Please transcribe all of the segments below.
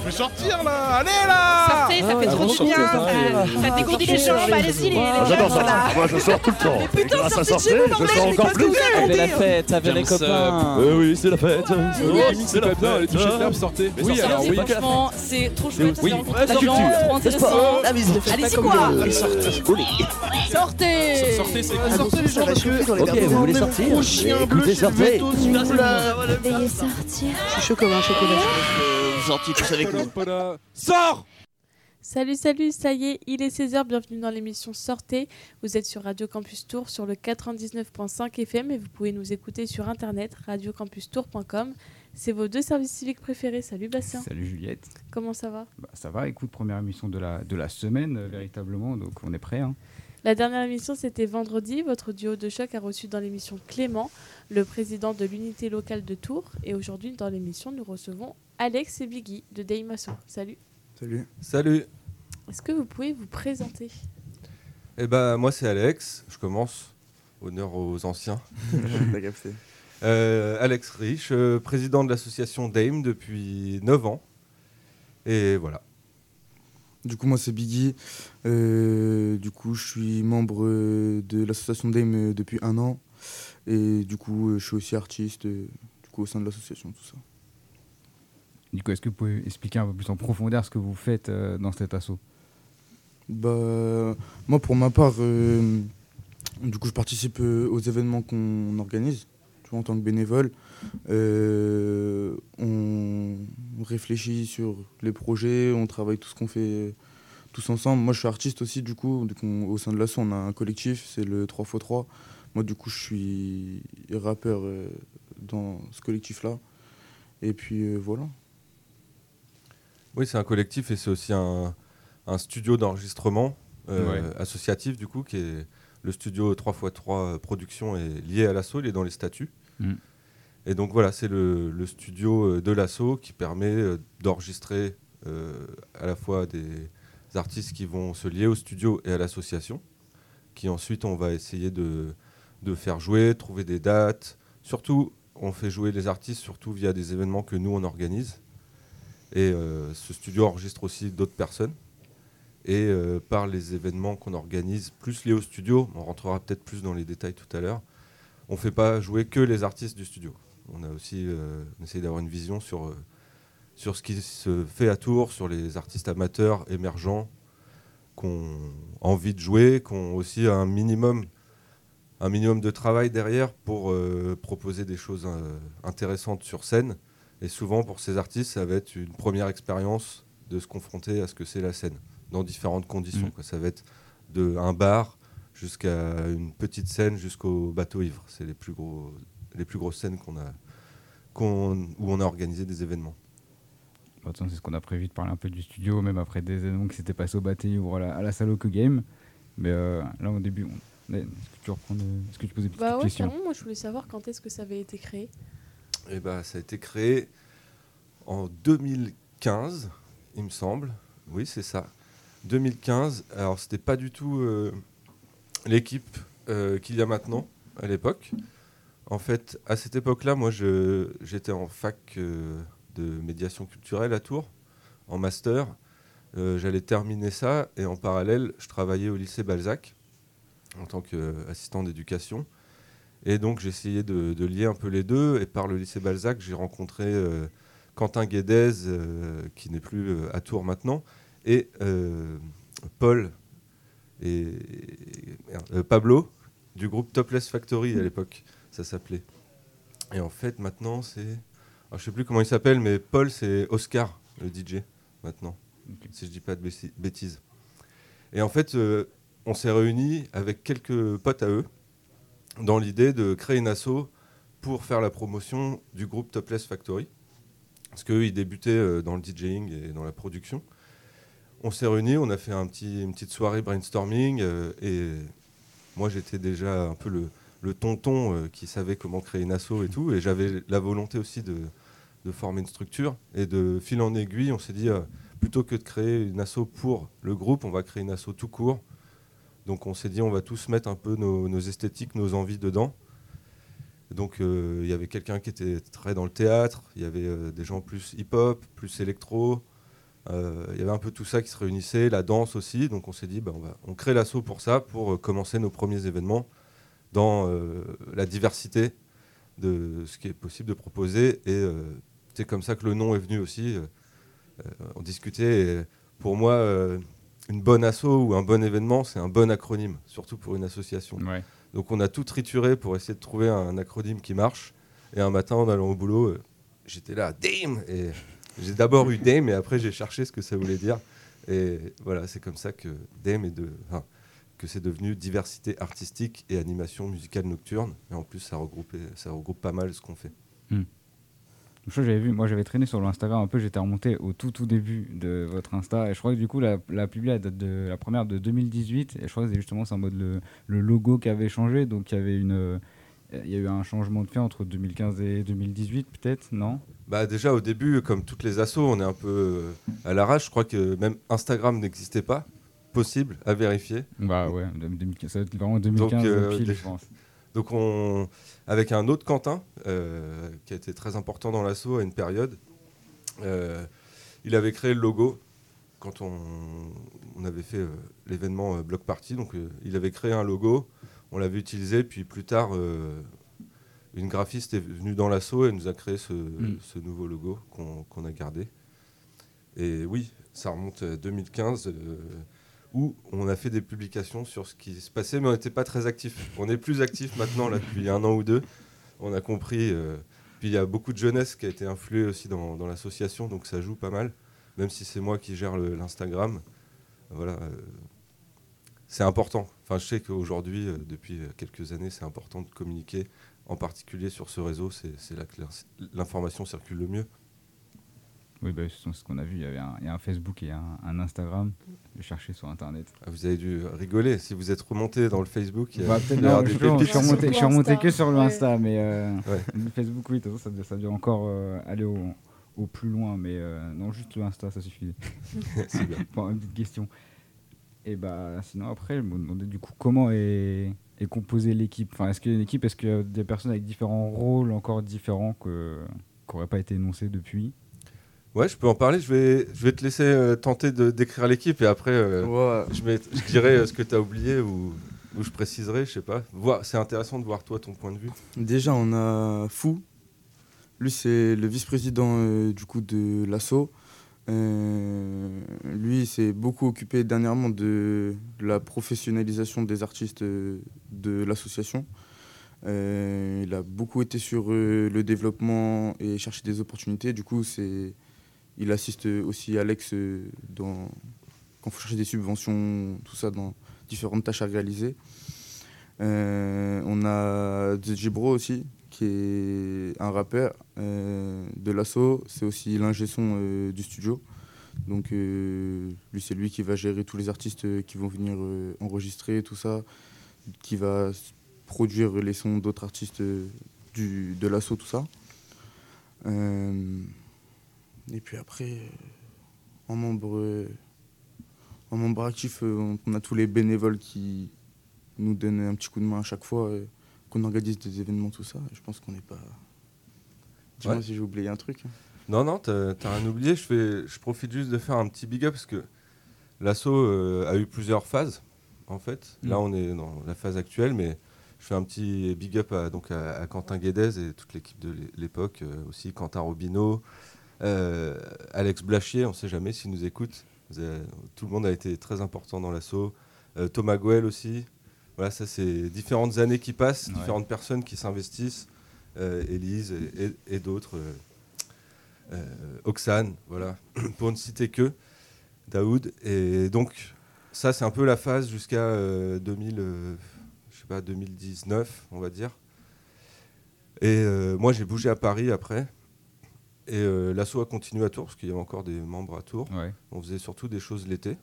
Je vais sortir là Allez là Sortez, ça fait Ah, trop bon, du bien. Ça, ça dégourdit les jambes. Allez-y, les, les Ah, J'adore là. Moi, je sors tout le temps. Mais putain, sortez de chez sortir, vous, je sors encore plus. fait racontez la fête, ça fait les ça, copains. Euh, oui, c'est la fête. C'est la fête. Les toucher de l'herbe, sortez. Oui, alors oui. Franchement, c'est trop chouette. C'est La culture. trop. La Allez-y quoi Sortez, Sortez c'est Sortez les gens parce que... Ok, vous voulez sortir Écoutez, sortez. Veuillez sortir. Je suis chaud comme un chocolat. Vous sortez tous avec nous. Voilà. Sors Salut, salut, ça y est, il est 16h, bienvenue dans l'émission Sortez. Vous êtes sur Radio Campus Tour sur le 99.5 FM et vous pouvez nous écouter sur internet radiocampustour.com. C'est vos deux services civiques préférés. Salut Bastien, Salut Juliette. comment ça va? Bah, ça va, écoute, première émission de la, de la semaine, euh, véritablement, donc on est prêt. Hein. La dernière émission c'était vendredi. Votre duo de choc a reçu dans l'émission Clément, le président de l'unité locale de Tours. Et aujourd'hui dans l'émission nous recevons Alex et Biggie de Deimaso. Salut. Salut. Salut. Est-ce que vous pouvez vous présenter? Eh ben moi c'est Alex. Je commence. Honneur aux anciens. Euh, Alex Rich, euh, président de l'association Dame depuis 9 ans. Et voilà. Du coup, moi, c'est Biggie. Euh, du coup, je suis membre de l'association Dame depuis un an. Et du coup, je suis aussi artiste du coup, au sein de l'association, tout ça. Du coup, est-ce que vous pouvez expliquer un peu plus en profondeur ce que vous faites euh, dans cet assaut? Bah, moi, pour ma part, euh, du coup, je participe euh, aux événements qu'on organise, en tant que bénévole. On réfléchit sur les projets, on travaille tout ce qu'on fait tous ensemble. Moi, je suis artiste aussi, du coup. Au sein de l'asso, on a un collectif, c'est le 3x3. Moi, du coup, je suis rappeur dans ce collectif-là. Et puis, voilà. Oui, c'est un collectif et c'est aussi un, un studio d'enregistrement euh, Ouais. associatif du coup qui est le studio 3x3 production est lié à l'assaut, il est dans les statuts. Mm. Et donc voilà, c'est le, le studio euh, de l'assaut qui permet euh, d'enregistrer euh, à la fois des artistes qui vont se lier au studio et à l'association, qui ensuite on va essayer de, de faire jouer, trouver des dates. Surtout, on fait jouer les artistes surtout via des événements que nous on organise. Et euh, ce studio enregistre aussi d'autres personnes. Et euh, par les événements qu'on organise, plus liés au studio, on rentrera peut-être plus dans les détails tout à l'heure, on ne fait pas jouer que les artistes du studio. On a aussi euh, on essaie d'avoir une vision sur, sur ce qui se fait à Tours, sur les artistes amateurs, émergents, qui ont envie de jouer, qui ont aussi un minimum, un minimum de travail derrière pour proposer des choses intéressantes sur scène. Et souvent, pour ces artistes, ça va être une première expérience de se confronter à ce que c'est la scène, dans différentes conditions. Mm. quoi. Ça va être de un bar jusqu'à une petite scène, jusqu'au bateau ivre. C'est les plus gros, les plus grosses scènes qu'on a, qu'on- où on a organisé des événements. Bon, façon, C'est ce qu'on a prévu de parler un peu du studio, même après des événements qui s'étaient passés au Bâté ou à la, à la salle Oku Game. Mais euh, là, au début, on- est-ce que tu reprends de- Est-ce que tu poses des petites Bah ouais, carrément, moi je voulais savoir quand est-ce que ça avait été créé. Et bah, ça a été créé en 2015, il me semble. Oui, c'est ça. 2015. Alors, c'était pas du tout euh, l'équipe euh, qu'il y a maintenant, à l'époque. En fait, à cette époque-là, moi, j'étais en fac euh, de médiation culturelle à Tours, en master. J'allais terminer ça et en parallèle, je travaillais au lycée Balzac en tant qu'assistant d'éducation. Et donc j'essayais de, de lier un peu les deux. Et par le lycée Balzac, j'ai rencontré euh, Quentin Guédez, euh, qui n'est plus euh, à Tours maintenant, et Paul et Pablo du groupe Topless Factory à l'époque, ça s'appelait. Et en fait maintenant c'est, alors, je sais plus comment il s'appelle, mais Paul c'est Oscar le DJ maintenant, si je dis pas de bêti- bêtises. Et en fait, on s'est réunis avec quelques potes à eux dans l'idée de créer une asso pour faire la promotion du groupe Topless Factory. Parce qu'eux, ils débutaient euh, dans le DJing et dans la production. On s'est réunis, on a fait une petite soirée brainstorming. euh, et moi, j'étais déjà un peu le, tonton euh, qui savait comment créer une asso et tout. Et j'avais la volonté aussi de, de former une structure. Et de fil en aiguille, on s'est dit, plutôt que de créer une asso pour le groupe, on va créer une asso tout court. Donc on s'est dit, on va tous mettre un peu nos, esthétiques, nos envies dedans. Donc euh, il y avait quelqu'un qui était très dans le théâtre, il y avait euh, des gens plus hip-hop, plus électro, euh, il y avait un peu tout ça qui se réunissait, la danse aussi. Donc on s'est dit, bah, on, va, on crée l'assaut pour ça, pour commencer nos premiers événements dans la diversité de ce qui est possible de proposer. Et c'est comme ça que le nom est venu aussi. On discutait. Pour moi, une bonne asso ou un bon événement, c'est un bon acronyme, surtout pour une association. Ouais. Donc on a tout trituré pour essayer de trouver un acronyme qui marche. Et un matin, en allant au boulot, euh, j'étais là, DAME Et j'ai d'abord eu DAME, et après j'ai cherché ce que ça voulait dire. Et voilà, c'est comme ça que DAME est de, enfin, que c'est devenu diversité artistique et animation musicale nocturne. Et en plus, ça regroupe, ça regroupe pas mal ce qu'on fait. Je crois que j'avais vu, moi j'avais traîné sur l'Instagram un peu, j'étais remonté au tout tout début de votre Insta et je crois que du coup la, la publi elle date de la première de 2018 et je crois que c'est justement c'est en mode le, le logo qui avait changé donc il y avait une euh, il y a eu un changement de fait entre 2015 et 2018 peut-être non? Bah déjà au début, comme toutes les assos, on est un peu euh, à l'arrache. Je crois que même Instagram n'existait pas. Possible à vérifier. bah ouais 2015, ça va être vraiment 2015 Donc, euh, pile je pense Donc on, avec un autre Quentin, euh, qui a été très important dans l'assaut à une période, euh, il avait créé le logo quand on, on avait fait euh, l'événement Block Party. Donc il avait créé un logo, on l'avait utilisé, puis plus tard, une graphiste est venue dans l'assaut et nous a créé ce, ce nouveau logo qu'on qu'on a gardé. Et oui, ça remonte à 2015. Où on a fait des publications sur ce qui se passait, mais on n'était pas très actifs. On est plus actifs maintenant, là, depuis un an ou deux. On a compris. euh, puis il y a beaucoup de jeunesse qui a été influée aussi dans, l'association, donc ça joue pas mal, même si c'est moi qui gère l'Instagram. Voilà. euh, c'est important. Enfin, je sais qu'aujourd'hui, euh, depuis quelques années, c'est important de communiquer, en particulier sur ce réseau. C'est là que l'in- l'information circule le mieux. Oui bah, c'est ce qu'on a vu il y avait un, il y a un Facebook et un, un Instagram j'ai cherché sur internet Ah, Vous avez dû rigoler. Si vous êtes remonté dans le Facebook, il y a, Bah, peut-être il y a non, des je pépites. suis remonté, je suis remonté que sur le Ouais. Insta, mais euh, Ouais. le Facebook, oui, de toute façon, ça, ça doit encore euh, aller au, au plus loin, mais euh, non, juste le Insta, ça suffisait. C'est bien. Pour une petite question. Et bah, sinon, après, je me demandais du coup comment est, est composée l'équipe? Enfin, est-ce qu'il y a une équipe, est-ce qu'il y a des personnes avec différents rôles encore différents que qui n'auraient pas été énoncés depuis? Ouais, je peux en parler. Je vais, je vais te laisser euh, tenter de décrire l'équipe et après, euh, je, je dirai euh, ce que tu as oublié ou, ou je préciserai, je sais pas. C'est intéressant de voir toi ton point de vue. Déjà, on a Fou. Lui, c'est le vice-président du coup de l'ASSO. Lui, s'est beaucoup occupé dernièrement de, de la professionnalisation des artistes de l'association. Il a beaucoup été sur le développement et chercher des opportunités. Du coup, c'est, il assiste aussi Alex euh, dans, quand il faut chercher des subventions, tout ça, dans différentes tâches à réaliser. Euh, on a DJ Bro aussi, qui est un rappeur euh, de l'assaut. C'est aussi l'ingé son du studio. Donc lui, c'est lui qui va gérer tous les artistes qui vont venir enregistrer, tout ça, qui va produire les sons d'autres artistes de l'assaut, tout ça. Et puis après, euh, en membre, euh, en membre actif, euh, on, on a tous les bénévoles qui nous donnent un petit coup de main à chaque fois qu'on organise des événements, tout ça. Je pense qu'on n'est pas. Dis-moi Ouais. si j'ai oublié un truc. Non, non, t'as rien oublié. Je, fais, je profite juste de faire un petit big up parce que l'assaut euh, a eu plusieurs phases, en fait. Là, Mm. on est dans la phase actuelle, mais je fais un petit big up à, donc à, à Quentin Guédez et toute l'équipe de l'é- l'époque, euh, aussi Quentin Robineau, euh, Alex Blachier, on ne sait jamais s'il nous écoute. Avez- tout le monde a été très important dans l'assaut. Euh, Thomas Goel aussi. Voilà, ça, c'est différentes années qui passent, Ouais. différentes personnes qui s'investissent. Euh, Élise et, et- et d'autres. euh, Oxane, voilà, pour ne citer que Daoud. Et donc, ça, c'est un peu la phase jusqu'à euh, 2000, euh, je sais pas, 2019, on va dire. Et moi, j'ai bougé à Paris après. Et euh, l'assaut a continué à Tours, parce qu'il y avait encore des membres à Tours. Ouais. On faisait surtout des choses l'été.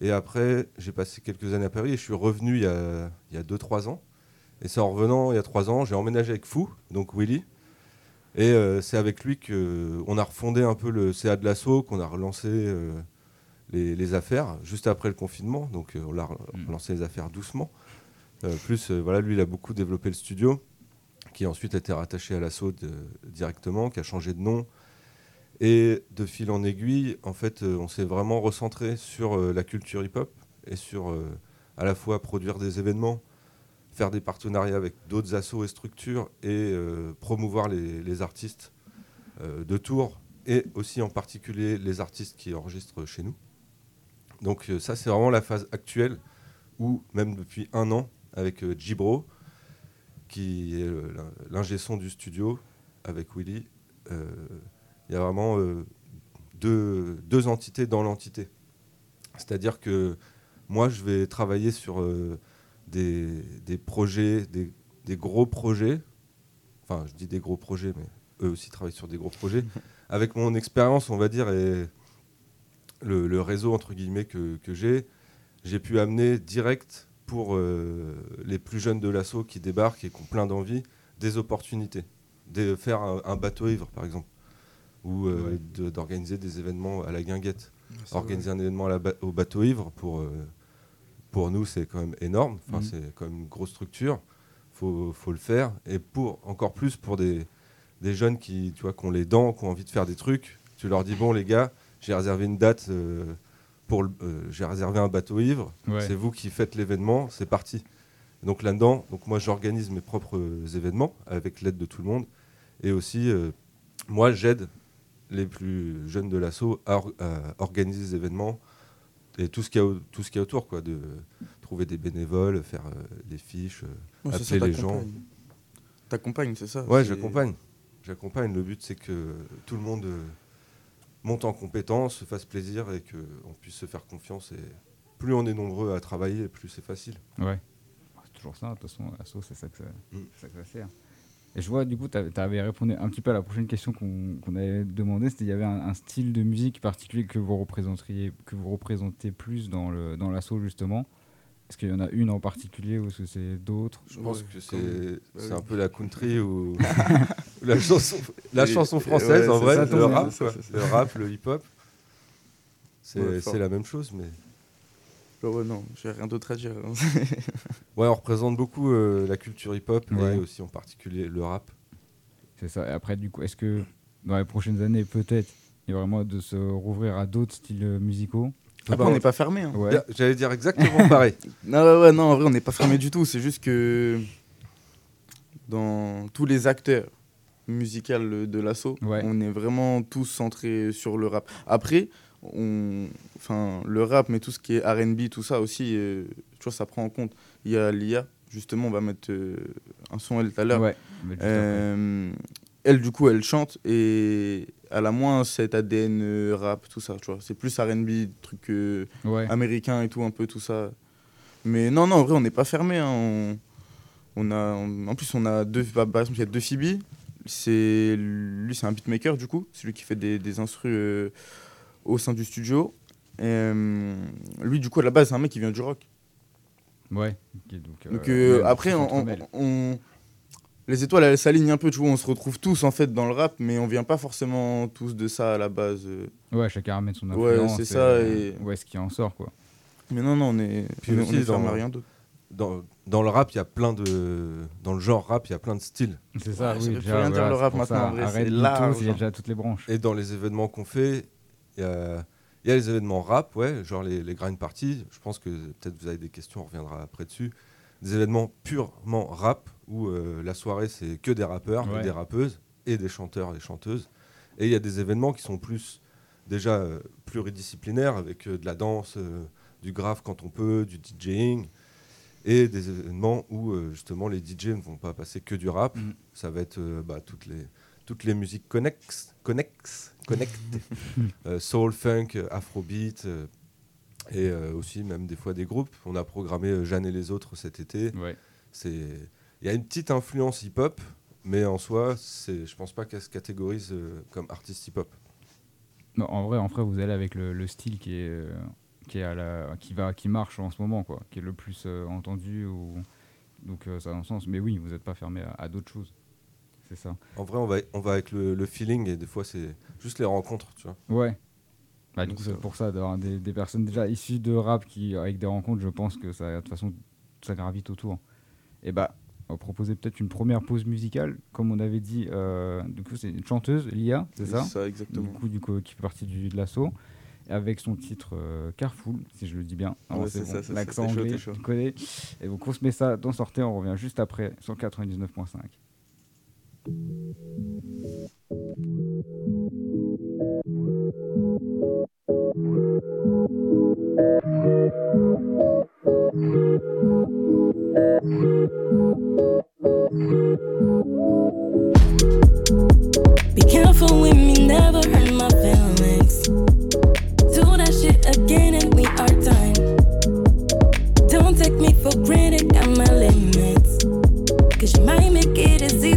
Et après, j'ai passé quelques années à Paris et je suis revenu il y a 2-3 ans. Et c'est en revenant il y a 3 ans, j'ai emménagé avec Fou, donc Willy. Et euh, c'est avec lui qu'on a refondé un peu le CA de l'assaut, qu'on a relancé euh, les, les affaires juste après le confinement. Donc euh, on a Mm. relancé les affaires doucement. Plus, voilà, lui, il a beaucoup développé le studio. Qui ensuite a été rattaché à l'assaut directement, qui a changé de nom. Et de fil en aiguille, en fait, euh, on s'est vraiment recentré sur euh, la culture hip-hop et sur euh, à la fois produire des événements, faire des partenariats avec d'autres assos et structures et promouvoir les, les artistes de Tours et aussi en particulier les artistes qui enregistrent chez nous. Donc ça, c'est vraiment la phase actuelle où, même depuis un an, avec Gibro, qui est euh, l'in- l'ingé son du studio, avec Willy, euh, il y a vraiment euh, deux, deux entités dans l'entité. C'est-à-dire que moi, je vais travailler sur des, des projets, des, des gros projets. Enfin, je dis des gros projets, mais eux aussi travaillent sur des gros projets. Avec mon expérience, on va dire, et le, le réseau, entre guillemets, que, que j'ai, j'ai pu amener direct pour euh, les plus jeunes de l'assaut qui débarquent et qui ont plein d'envie, des opportunités. De faire un, un bateau ivre, par exemple, ou euh, de- d'organiser des événements à la guinguette. Organiser un événement à la ba- au bateau ivre, pour, euh, pour nous, c'est quand même énorme. Enfin, Mhm. C'est quand même une grosse structure. Il faut, faut le faire. Et pour, encore plus pour des, des jeunes qui, tu vois, qui ont les dents, qui ont envie de faire des trucs, tu leur dis bon, les gars, j'ai réservé une date. euh, pour euh, j'ai réservé un bateau ivre, Ouais. c'est vous qui faites l'événement, c'est parti. Et donc là-dedans, donc moi j'organise mes propres euh, événements avec l'aide de tout le monde, et aussi euh, moi j'aide les plus jeunes de l'assaut à, or- à organiser des événements et tout ce qu'il y a, tout ce qu'il y a autour, quoi, de trouver des bénévoles, faire euh, les fiches. Ouais, ça, appeler les gens. t'accompagnes. C'est ça Ouais, j'accompagne. J'accompagne. Le but, c'est que tout le monde euh, monte en compétence, se fasse plaisir et qu'on puisse se faire confiance. Et plus on est nombreux à travailler, plus c'est facile. Ouais. C'est toujours ça, de toute façon, l'assaut, c'est ça, que ça, Mm. c'est ça que ça sert. Et je vois, du coup, tu avais répondu un petit peu à la prochaine question qu'on avait demandé, c'était il y avait un, un style de musique particulier que vous représenteriez, que vous représentez plus dans le dans l'assaut justement. Est-ce qu'il y en a une en particulier ou est-ce que c'est d'autres? Je pense que comme- c'est un peu la country ou, ou la chanson, la française ouais, en vrai, ça, le rap, ça, ça. le rap, le hip-hop. C'est Ouais, la même chose, mais Ouais, ouais, non, j'ai rien d'autre à dire. hein. ouais, on représente beaucoup euh, la culture hip-hop Ouais. et aussi en particulier le rap. C'est ça. Et après, du coup, est-ce que dans les prochaines années, peut-être, il y a vraiment de se rouvrir à d'autres styles euh, musicaux? Après, on n'est pas fermé. hein. Ouais. J'allais dire exactement pareil. Non, ouais, ouais, non, en vrai, on n'est pas fermé du tout. C'est juste que dans tous les acteurs musicaux de l'assaut, Ouais. on est vraiment tous centrés sur le rap. Après, on, enfin, le rap, mais tout ce qui est R&B, tout ça aussi, euh, tu vois, ça prend en compte. Il y a l'IA, justement, on va mettre euh, un son elle tout à l'heure. Ouais. Euh, elle, du coup, elle chante et elle a moins cet ADN rap, tout ça, tu vois. C'est plus R&B, truc Ouais. américain et tout, un peu tout ça. Mais non, non, en vrai, on n'est pas fermé. hein. On, on a, en plus, on a deux, bah, par exemple, il y a deux Phoebe. C'est, lui, c'est un beatmaker, du coup. C'est lui qui fait des, des instrus euh, au sein du studio. Et, euh, lui, du coup, à la base, c'est un mec qui vient du rock. Ouais. Ok, donc, Donc euh, ouais, après, on, les étoiles, elles s'alignent un peu, tu vois, on se retrouve tous en fait dans le rap, mais on vient pas forcément tous de ça à la base. Ouais, chacun ramène son Ouais, influence. c'est et, ça, et- Ouais, ce qui en sort, quoi. Mais non, non, on est, Puis on aussi on est dans- rien d'autre. Dans, dans le rap, il y a plein de. Dans le genre rap, il y a plein de styles. C'est ça, Ouais, oui. déjà, rien dire, le rap, maintenant, ça, en vrai, arrête large, tout, Il y a hein. déjà toutes les branches. Et dans les événements qu'on fait, il y a, il y a les événements rap, ouais, genre les, les grind parties. Je pense que peut-être vous avez des questions, on reviendra après dessus. Des événements purement rap, où euh, la soirée, c'est que des rappeurs Ouais. et des rappeuses, et des chanteurs et chanteuses. Et il y a des événements qui sont plus, déjà, euh, pluridisciplinaires, avec euh, de la danse, euh, du graphe quand on peut, du DJing. Et des événements où euh, justement les DJ ne vont pas passer que du rap. Mhm. Ça va être euh, bah, toutes les toutes les musiques connexes, connexes, connectées, Euh, soul, funk, afrobeat, euh, et euh, aussi même des fois des groupes. On a programmé Jeanne et les autres cet été. Ouais. C'est, il y a une petite influence hip-hop, mais en soi, c'est, je pense pas qu'elle se catégorise comme artiste hip-hop. Non, en vrai, en vrai, vous allez avec le, le style qui est, qui est à la, qui va, qui marche en ce moment, quoi, qui est le plus euh, entendu. Ou... Donc euh, ça a un sens. Mais oui, vous n'êtes pas fermé à, à d'autres choses. C'est ça. En vrai, on va, on va avec le, le feeling et des fois, c'est juste les rencontres, tu vois. Ouais. Bah, du coup, c'est pour ça d'avoir des, des personnes déjà issues de rap qui, avec des rencontres, je pense que ça, de toute façon, ça gravite autour. Et bah, va proposer peut-être une première pause musicale. Comme on avait dit, euh, du coup, c'est une chanteuse, Lia, c'est ça? C'est ça, exactement. Du coup, du coup, qui fait partie du, de l'assaut. Avec son titre euh, Carful, si je le dis bien. Ouais, c'est ça, c'est ça, L'accent anglais, chaud. tu connais. Et donc, on se met ça dans Sortez, on revient juste après sur le 99.5. Be careful with me, never hurt my feelings. Shit again and we are done. Don't take me for granted, got my limits. Cause you might make it easy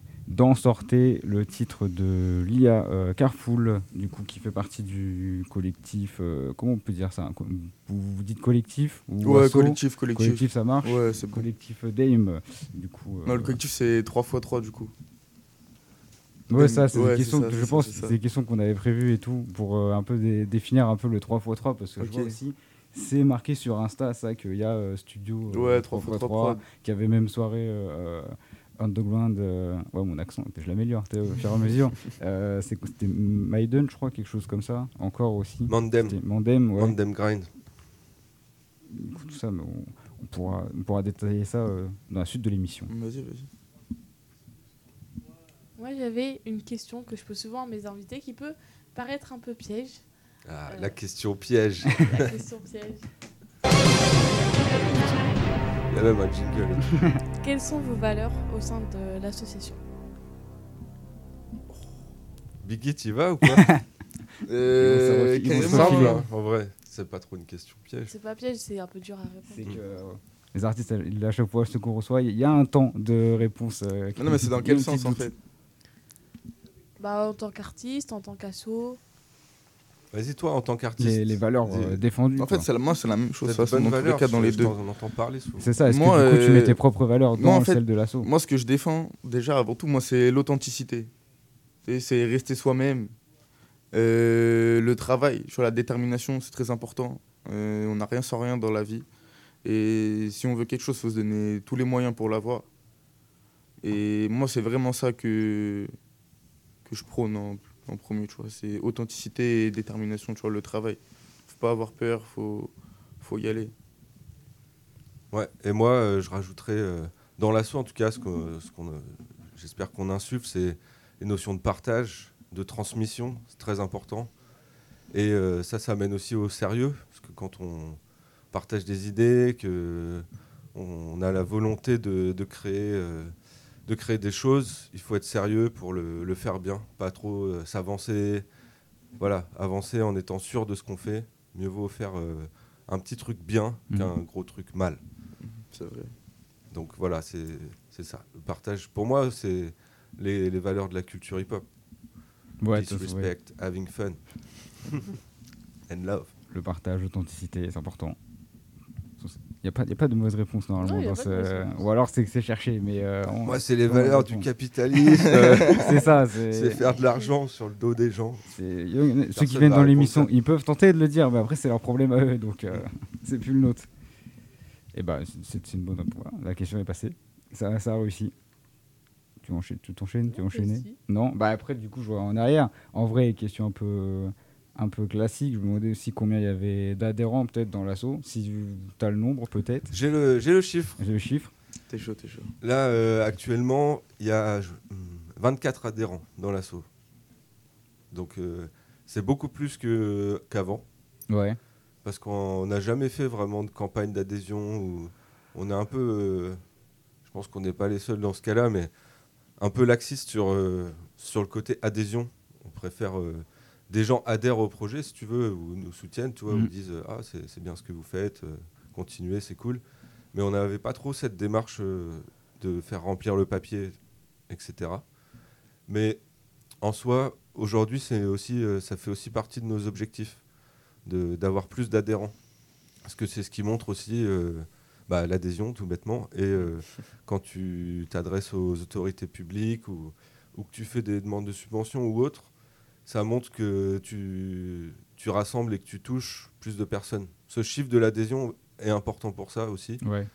dans Sortez le titre de Lia euh, du coup qui fait partie du collectif. euh, comment on peut dire ça vous, vous dites collectif ou Ouais, asso collectif, collectif. Collectif, ça marche? Ouais, c'est bon. collectif Dame. Du coup. euh, Non, le collectif, c'est 3x3 du coup. Ouais, ça, c'est Ouais, des questions ça, que je pense, c'est des questions qu'on avait prévues et tout pour euh, un peu dé- définir un peu le 3x3 parce que je Ok. vois aussi c'est marqué sur Insta ça qu'il y a euh, studio euh, Ouais, 3x3 prod. qui avait même soirée euh, euh, underground euh, ouais mon accent je l'améliore au fur et à mesure Euh, c'était Maiden je crois quelque chose comme ça encore aussi Mandem. Mandem ouais Mandem Grind. Tout ça mais on, on pourra on pourra détailler ça euh, dans la suite de l'émission Vas-y, vas-y. Moi, j'avais une question que je pose souvent à mes invités qui peut paraître un peu piège. Ah, Euh. La question piège. La question piège. Il y a même un jingle. Quelles sont vos valeurs au sein de l'association? Biggie, tu y vas ou quoi? Euh, Il simple, filer. hein, en vrai? C'est pas trop une question piège. C'est pas piège, c'est un peu dur à répondre. que euh, les artistes à chaque fois ce qu'on reçoit il y a un temps de réponse euh, Non, mais c'est dans quel sens en fait? Bah, en tant qu'artiste, en tant qu'asso. Vas-y, toi, en tant qu'artiste. les, les valeurs euh, défendues En fait, la- moi, c'est la même chose. Bonnes dans tous les valeurs, cas, dans les deux. On entend parler souvent. C'est ça, est-ce Moi, que du coup tu euh, mets tes propres valeurs dans moi, en fait, celles de l'assaut? Moi, ce que je défends, déjà, avant tout, moi, c'est l'authenticité. C'est rester soi-même. Euh, le travail, sur la détermination, c'est très important. Euh, on n'a rien sans rien dans la vie. Et si on veut quelque chose, il faut se donner tous les moyens pour l'avoir. Et moi, c'est vraiment ça que, que je prône en, en premier. tu vois. C'est authenticité et détermination, tu vois, le travail. faut pas avoir peur, faut, faut y aller. Ouais, et moi, euh, je rajouterais, euh, dans l'assaut en tout cas, ce que- ce qu'on, euh, j'espère qu'on insuffle, c'est les notions de partage, de transmission, c'est très important. Et euh, ça, ça amène aussi au sérieux, parce que quand on partage des idées, que on a la volonté de, de créer, de créer des choses, il faut être sérieux pour le, le faire bien, pas trop euh, s'avancer. Voilà, avancer en étant sûr de ce qu'on fait. Mieux vaut faire euh, un petit truc bien Mhm. qu'un gros truc mal. C'est vrai. Donc voilà, c'est ça. Le partage, pour moi, c'est les, les valeurs de la culture hip-hop. Ouais, having fun. And love. Le partage, l'authenticité, c'est important. Il n'y a, pas- y a pas de mauvaise réponse normalement. Dans ce-. Ou alors c'est que c'est cherché. Mais euh, on- Moi, c'est les valeurs du capitalisme. euh, c'est ça. C'est c'est faire de l'argent sur le dos des gens. Ceux qui viennent dans l'émission, ils peuvent tenter de le dire, mais après c'est leur problème à eux, donc euh, c'est plus le nôtre. Et bah c'est c'est une bonne. Voilà, la question est passée. Ça, ça a réussi. Tu enchaînes, tu t'enchaînes, tu Non, enchaînes vas-y. Non, bah après du coup je vois en arrière. En vrai, question un peu un peu classique. Je me demandais aussi combien il y avait d'adhérents peut-être dans l'assaut. Si tu as le nombre peut-être. J'ai le, j'ai le chiffre. J'ai le chiffre. T'es chaud, t'es chaud. Là, euh, actuellement, il y a je- hmm, 24 adhérents dans l'assaut. Donc, euh, c'est beaucoup plus que- qu'avant. Ouais. parce qu'on n'a jamais fait vraiment de campagne d'adhésion. Où on est un peu, euh, je pense qu'on n'est pas les seuls dans ce cas-là, mais un peu laxiste sur, euh, sur le côté adhésion. On préfère euh, des gens adhèrent au projet, si tu veux, ou nous soutiennent, tu vois, Mm. ou disent euh, ah c'est bien ce que vous faites, euh, continuez, c'est cool. Mais on n'avait pas trop cette démarche euh, de faire remplir le papier, etc. Mais en soi, aujourd'hui, c'est aussi, euh, ça fait aussi partie de nos objectifs d'avoir plus d'adhérents. Parce que c'est ce qui montre aussi euh, bah, l'adhésion, tout bêtement. Et euh, quand tu t'adresses aux autorités publiques ou, ou que tu fais des demandes de subventions ou autres, ça montre que tu, tu rassembles et que tu touches plus de personnes. Ce chiffre de l'adhésion est important pour ça aussi. Ouais.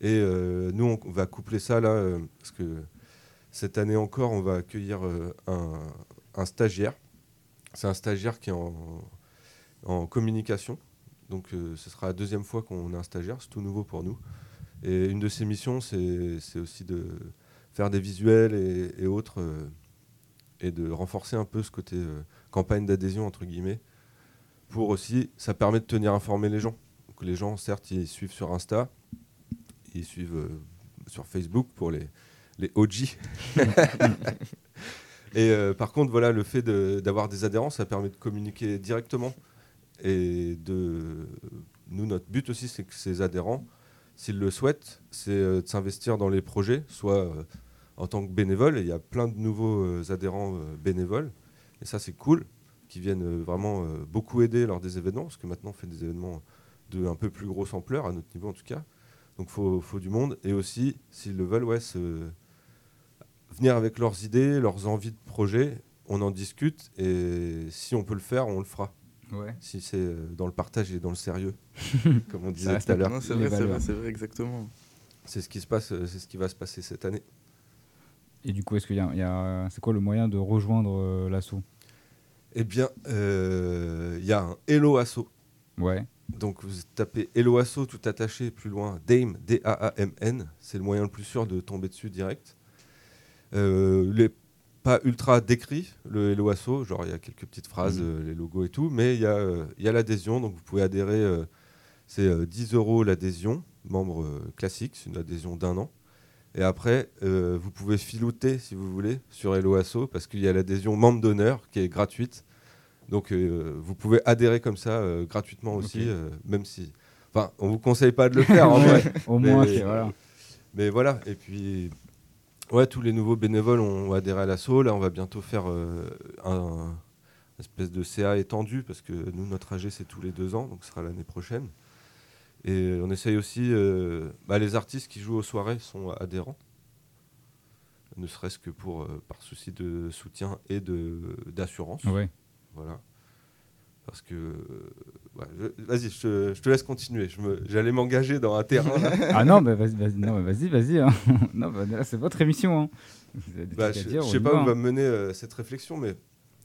Et euh, nous, on va coupler ça là, euh, parce que cette année encore, on va accueillir euh, un, un stagiaire. C'est un stagiaire qui est en, en communication. Donc ce sera la deuxième fois qu'on a un stagiaire, c'est tout nouveau pour nous. Et une de ses missions, c'est aussi de faire des visuels et, et autres, et de renforcer un peu ce côté euh, campagne d'adhésion, entre guillemets, pour aussi, ça permet de tenir informés les gens. Donc les gens, certes, ils suivent sur Insta, ils suivent euh, sur Facebook pour les, les OG. et euh, par contre, voilà, le fait de- d'avoir des adhérents, ça permet de communiquer directement. Et de, nous, notre but aussi, c'est que ces adhérents, s'ils le souhaitent, c'est de s'investir dans les projets, soit en tant que bénévole. Et il y a plein de nouveaux euh, adhérents euh, bénévoles. Et ça, c'est cool, qui viennent euh, vraiment euh, beaucoup aider lors des événements, parce que maintenant, on fait des événements de un peu plus grosse ampleur, à notre niveau en tout cas. Donc, il faut, faut du monde. Et aussi, s'ils le veulent, ouais, venir avec leurs idées, leurs envies de projet, on en discute. Et si on peut le faire, on le fera. Ouais. Si c'est dans le partage et dans le sérieux, comme on disait tout à l'heure. C'est vrai, c'est vrai, c'est vrai, exactement. C'est ce qui se passe, c'est ce qui va se passer cette année. Et du coup, est-ce qu'il y a, il y a- c'est quoi le moyen de rejoindre euh, l'assaut? Eh bien, euh, il y a un Hello Asso. Ouais. Donc vous tapez Hello Asso tout attaché plus loin, Dame, D-A-A-M-N. C'est le moyen le plus sûr de tomber dessus direct. Euh, il est pas ultra décrit, le Hello Asso. Genre, il y a quelques petites phrases, euh, les logos et tout. Mais il y a, euh, y a l'adhésion. Donc vous pouvez adhérer. euh, c'est euh, 10 euros l'adhésion, membre euh, classique. C'est une adhésion d'un an. Et après, euh, vous pouvez filouter, si vous voulez, sur Hello Asso, parce qu'il y a l'adhésion membre d'honneur qui est gratuite. Donc, euh, vous pouvez adhérer comme ça euh, gratuitement aussi, même si. Enfin, on vous conseille pas de le faire en vrai. Au Mais- moins, voilà. Mais voilà, et puis. Ouais, tous les nouveaux bénévoles ont adhéré à l'assaut. Là, on va bientôt faire un espèce de CA étendu, parce que nous, notre AG, c'est tous les deux ans, donc ce sera l'année prochaine. Et on essaye aussi. euh, bah, les artistes qui jouent aux soirées sont adhérents. Ne serait-ce que pour, euh, par souci de soutien et de- d'assurance. Ouais. Voilà. Parce que. euh, ouais, je- Vas-y, je, te- je te laisse continuer. Je me- J'allais m'engager dans un terrain. là. Ah non, bah vas-y, vas-y, non, mais vas-y, vas-y. hein. non, bah, là, c'est votre émission. Hein. Vous avez des Bah, trucs à je dire, on sais y pas va, où hein. va me mener euh, cette réflexion, mais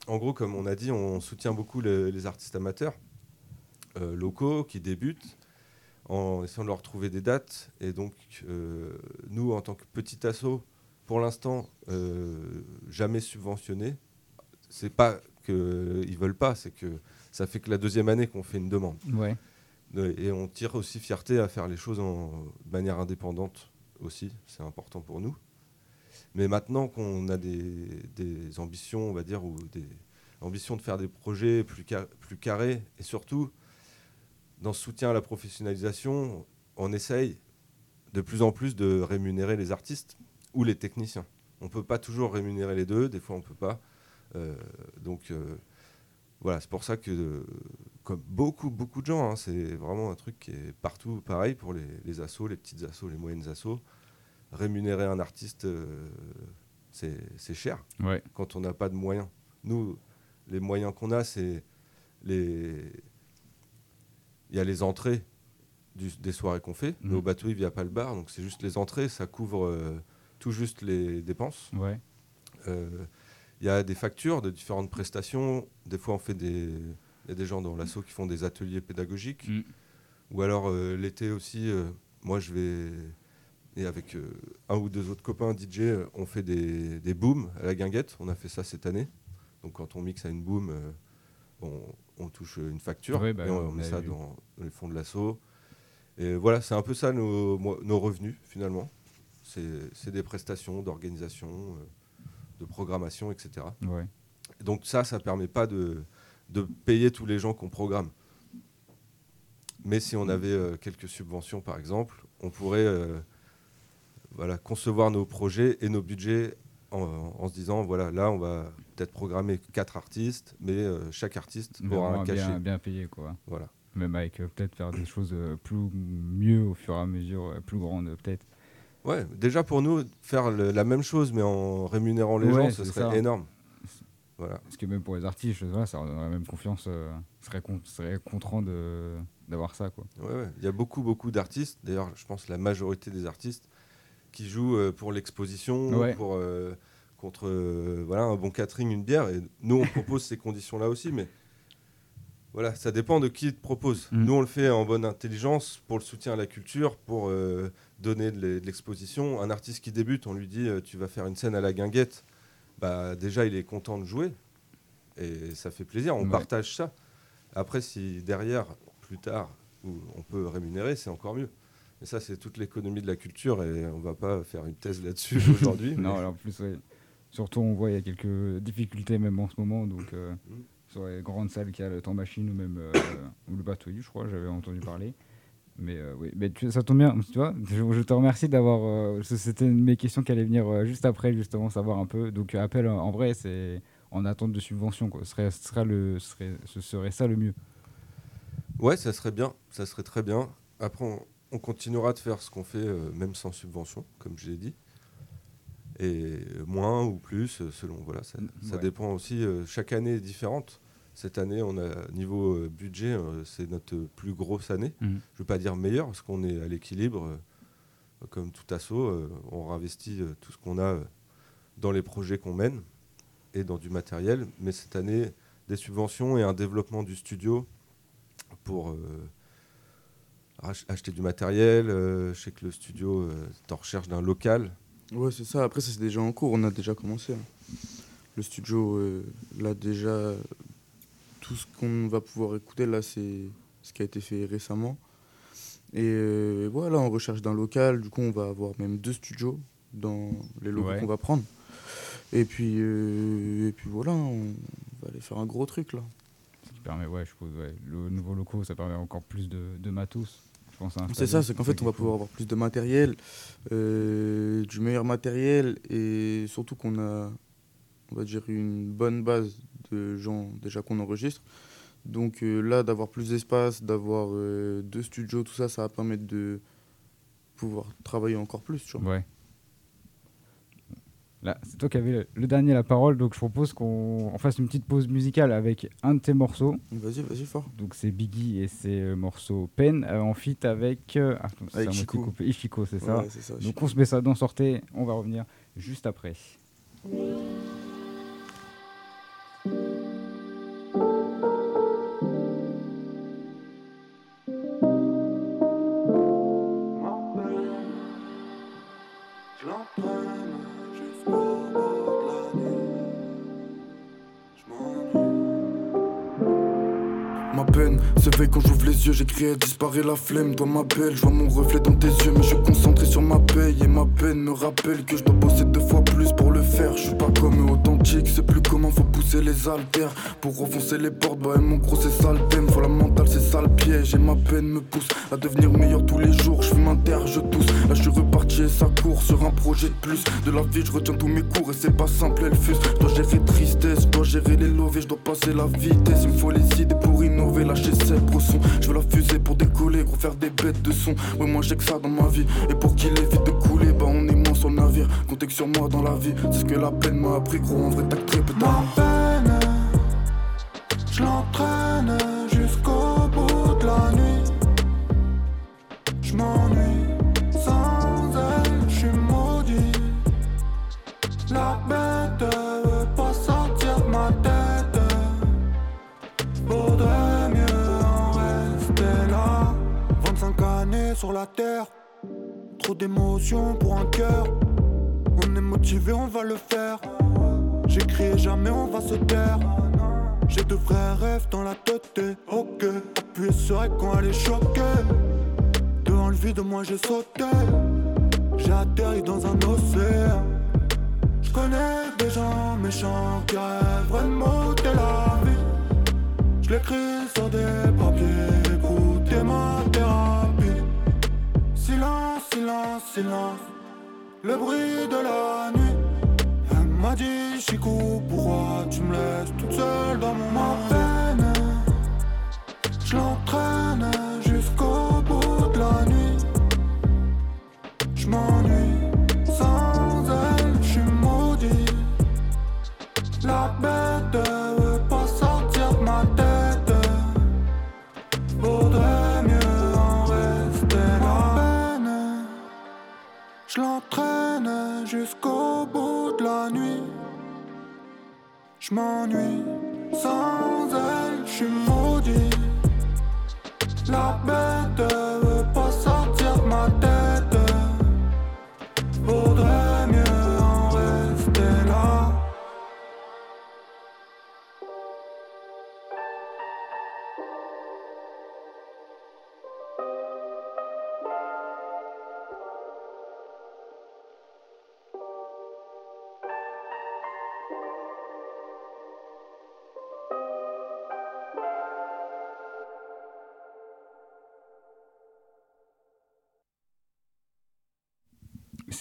en gros, comme on a dit, on soutient beaucoup les, les artistes amateurs euh, locaux qui débutent en essayant de leur trouver des dates. Et donc, euh, nous, en tant que petit asso, pour l'instant, euh, jamais subventionné. C'est pas qu'ils veulent pas, c'est que ça fait que la deuxième année qu'on fait une demande. Ouais. Et on tire aussi fierté à faire les choses en, de manière indépendante aussi, c'est important pour nous. Mais maintenant qu'on a des, des ambitions, on va dire, ou des ambitions de faire des projets plus carrés, et surtout, dans ce soutien à la professionnalisation, on essaye de plus en plus de rémunérer les artistes ou les techniciens. On ne peut pas toujours rémunérer les deux, des fois on ne peut pas. Euh, donc euh, voilà, c'est pour ça que, euh, comme beaucoup, beaucoup de gens, hein, c'est vraiment un truc qui est partout pareil pour les, les assos, les petites assos, les moyennes assos. Rémunérer un artiste, euh, c'est c'est cher Ouais. quand on n'a pas de moyens. Nous, les moyens qu'on a, c'est les. Il y a les entrées du- des soirées qu'on fait, mais Mhm. au bateau, il n'y a pas le bar, donc c'est juste les entrées, ça couvre euh, tout juste les dépenses. Ouais. Euh, Il y a des factures de différentes prestations. Des fois, on fait des. Il y a des gens dans l'assaut qui font des ateliers pédagogiques. Mm. Ou alors euh, l'été aussi, moi je vais. Et avec un ou deux autres copains DJ, on fait des, des booms à la guinguette. On a fait ça cette année. Donc quand on mixe à une boom, on, on touche une facture Ouais, bah, et on, on on met ça dans, dans les fonds de l'assaut. Et voilà, c'est un peu ça nos, revenus finalement. C'est des prestations d'organisation, euh, de programmation, etc. Ouais. Donc ça, ça permet pas de, de payer tous les gens qu'on programme. Mais si on avait euh, quelques subventions, par exemple, on pourrait euh, voilà, concevoir nos projets et nos budgets en, en se disant, voilà, là, on va peut-être programmer quatre artistes, mais euh, chaque artiste aura un cachet. bien, bien payé, quoi. Voilà. Même avec euh, peut-être faire des choses euh, plus mieux au fur et à mesure, plus grandes peut-être. Ouais, déjà pour nous, faire le- la même chose, mais en rémunérant les Ouais, gens, ce serait ça. énorme. Voilà. Parce que même pour les artistes, voilà, ça leur donnerait même confiance, euh, serait, con- serait de d'avoir ça, quoi. Ouais, ouais. Il y a beaucoup, beaucoup d'artistes. D'ailleurs, je pense la majorité des artistes qui jouent euh, pour l'exposition, Ouais. pour euh, contre euh, voilà un bon catering, une bière. Et nous, on propose ces conditions-là aussi, mais voilà, ça dépend de qui te propose. Mm. Nous, on le fait en bonne intelligence pour le soutien à la culture, pour euh, donner de l'e- de l'exposition. Un artiste qui débute, on lui dit tu vas faire une scène à la guinguette. Bah déjà, il est content de jouer et ça fait plaisir. On Ouais. partage ça. Après, si derrière, plus tard, où on peut rémunérer, c'est encore mieux. Mais ça, c'est toute l'économie de la culture et on va pas faire une thèse là-dessus aujourd'hui. mais- Non, alors en plus, ouais. surtout on voit il y a quelques difficultés même en ce moment, donc euh, Mm. sur les grandes salles qu'il y a le temps machine ou même euh, ou le bateau, je crois, j'avais entendu parler. Mais euh, oui, mais tu- ça tombe bien, tu vois. Je, je te remercie d'avoir. C'était une de mes questions qui allait venir juste après, justement, savoir un peu. Donc, appel, en vrai, c'est en attente de subvention. Quoi. Ce, serait, ce, serait le, ce serait, ce serait ça le mieux. Ouais, ça serait bien, ça serait très bien. Après, on, on continuera de faire ce qu'on fait, euh, même sans subvention, comme je l'ai dit. Et moins ou plus, euh, selon, voilà, ça, ça Ouais. dépend aussi. euh, chaque année est différente. Cette année, on a niveau euh, budget, c'est notre plus grosse année. Mhm. Je ne veux pas dire meilleure, parce qu'on est à l'équilibre. comme tout assaut, on réinvestit tout ce qu'on a dans les projets qu'on mène et dans du matériel. Mais cette année, des subventions et un développement du studio pour acheter du matériel. euh, je sais que le studio euh, est en recherche d'un local. Ouais, c'est ça. Après, ça, c'est déjà en cours. On a déjà commencé. hein. Le studio, euh, là, déjà, tout ce qu'on va pouvoir écouter, là, c'est ce qui a été fait récemment. Et euh, voilà, on recherche d'un local. Du coup, on va avoir même deux studios dans les locaux Ouais. qu'on va prendre. Et puis, euh, et puis voilà, on va aller faire un gros truc, là. Ce qui permet, ouais, je suppose, ouais, le nouveau locaux, ça permet encore plus de, de matos. Pense, à C'est ça, c'est qu'en fait, on va pouvoir avoir plus de matériel, euh, du meilleur matériel, et surtout qu'on a, on va dire, une bonne base de gens déjà qu'on enregistre. Donc euh, là, d'avoir plus d'espace, d'avoir euh, deux studios, tout ça, ça va permettre de pouvoir travailler encore plus. Tu vois. Ouais. Là, c'est toi qui avais le- le dernier la parole, donc je propose qu'on on fasse une petite pause musicale avec un de tes morceaux. Vas-y, vas-y, fort. Donc c'est Biggie et c'est le morceau Pen euh, en feat avec, euh, attends, c'est Avec Chico. coupé. Ichiko, c'est ça. Ouais, ça, donc Chico. on se met ça dans sortez, on va revenir juste après. Je disparaît la flemme. Toi ma belle, je vois mon reflet dans tes yeux, mais je suis concentré sur ma paye. Et ma peine me rappelle que je dois bosser deux fois plus pour le faire. Je suis pas comme authentique, c'est plus comment faut pousser les haltères. Pour refoncer les portes, bah et mon gros c'est ça le thème. Faut la mentale, c'est ça le piège. Et ma peine me pousse à devenir meilleur tous les jours. Je fume terre, je tousse. Là je suis reparti et ça court sur un projet de plus. De la vie, je retiens tous mes cours et c'est pas simple, elle fuse. Je dois gérer tristesse, je dois gérer les lovés, je dois passer la vitesse. Il me faut les idées pour innover, lâcher ses brosson. Je veux la fusée pour décoller, gros faire des bêtes de son. Ouais, moi j'ai que ça dans ma vie. Et pour qu'il évite de couler, bah on est moins sur le navire. Comptez que sur moi dans la vie, c'est ce que la peine m'a appris, gros. En vrai, t'as très peu trop d'émotions pour un cœur. On est motivé, on va le faire. J'écris jamais, on va se taire. J'ai de vrais rêves dans la tête, ok. Appuyer sur quand elle est choquée. Devant le vide, moi j'ai sauté. J'ai atterri dans un océan. Je connais des gens méchants qui rêveraient de la vie. Je l'écris sur des Silence, silence. Le bruit de la nuit. Elle m'a dit, Chico, pourquoi tu me laisses toute seule dans mon peine Je l'entraîne Je m'ennuie sans elle, je suis maudit. La bête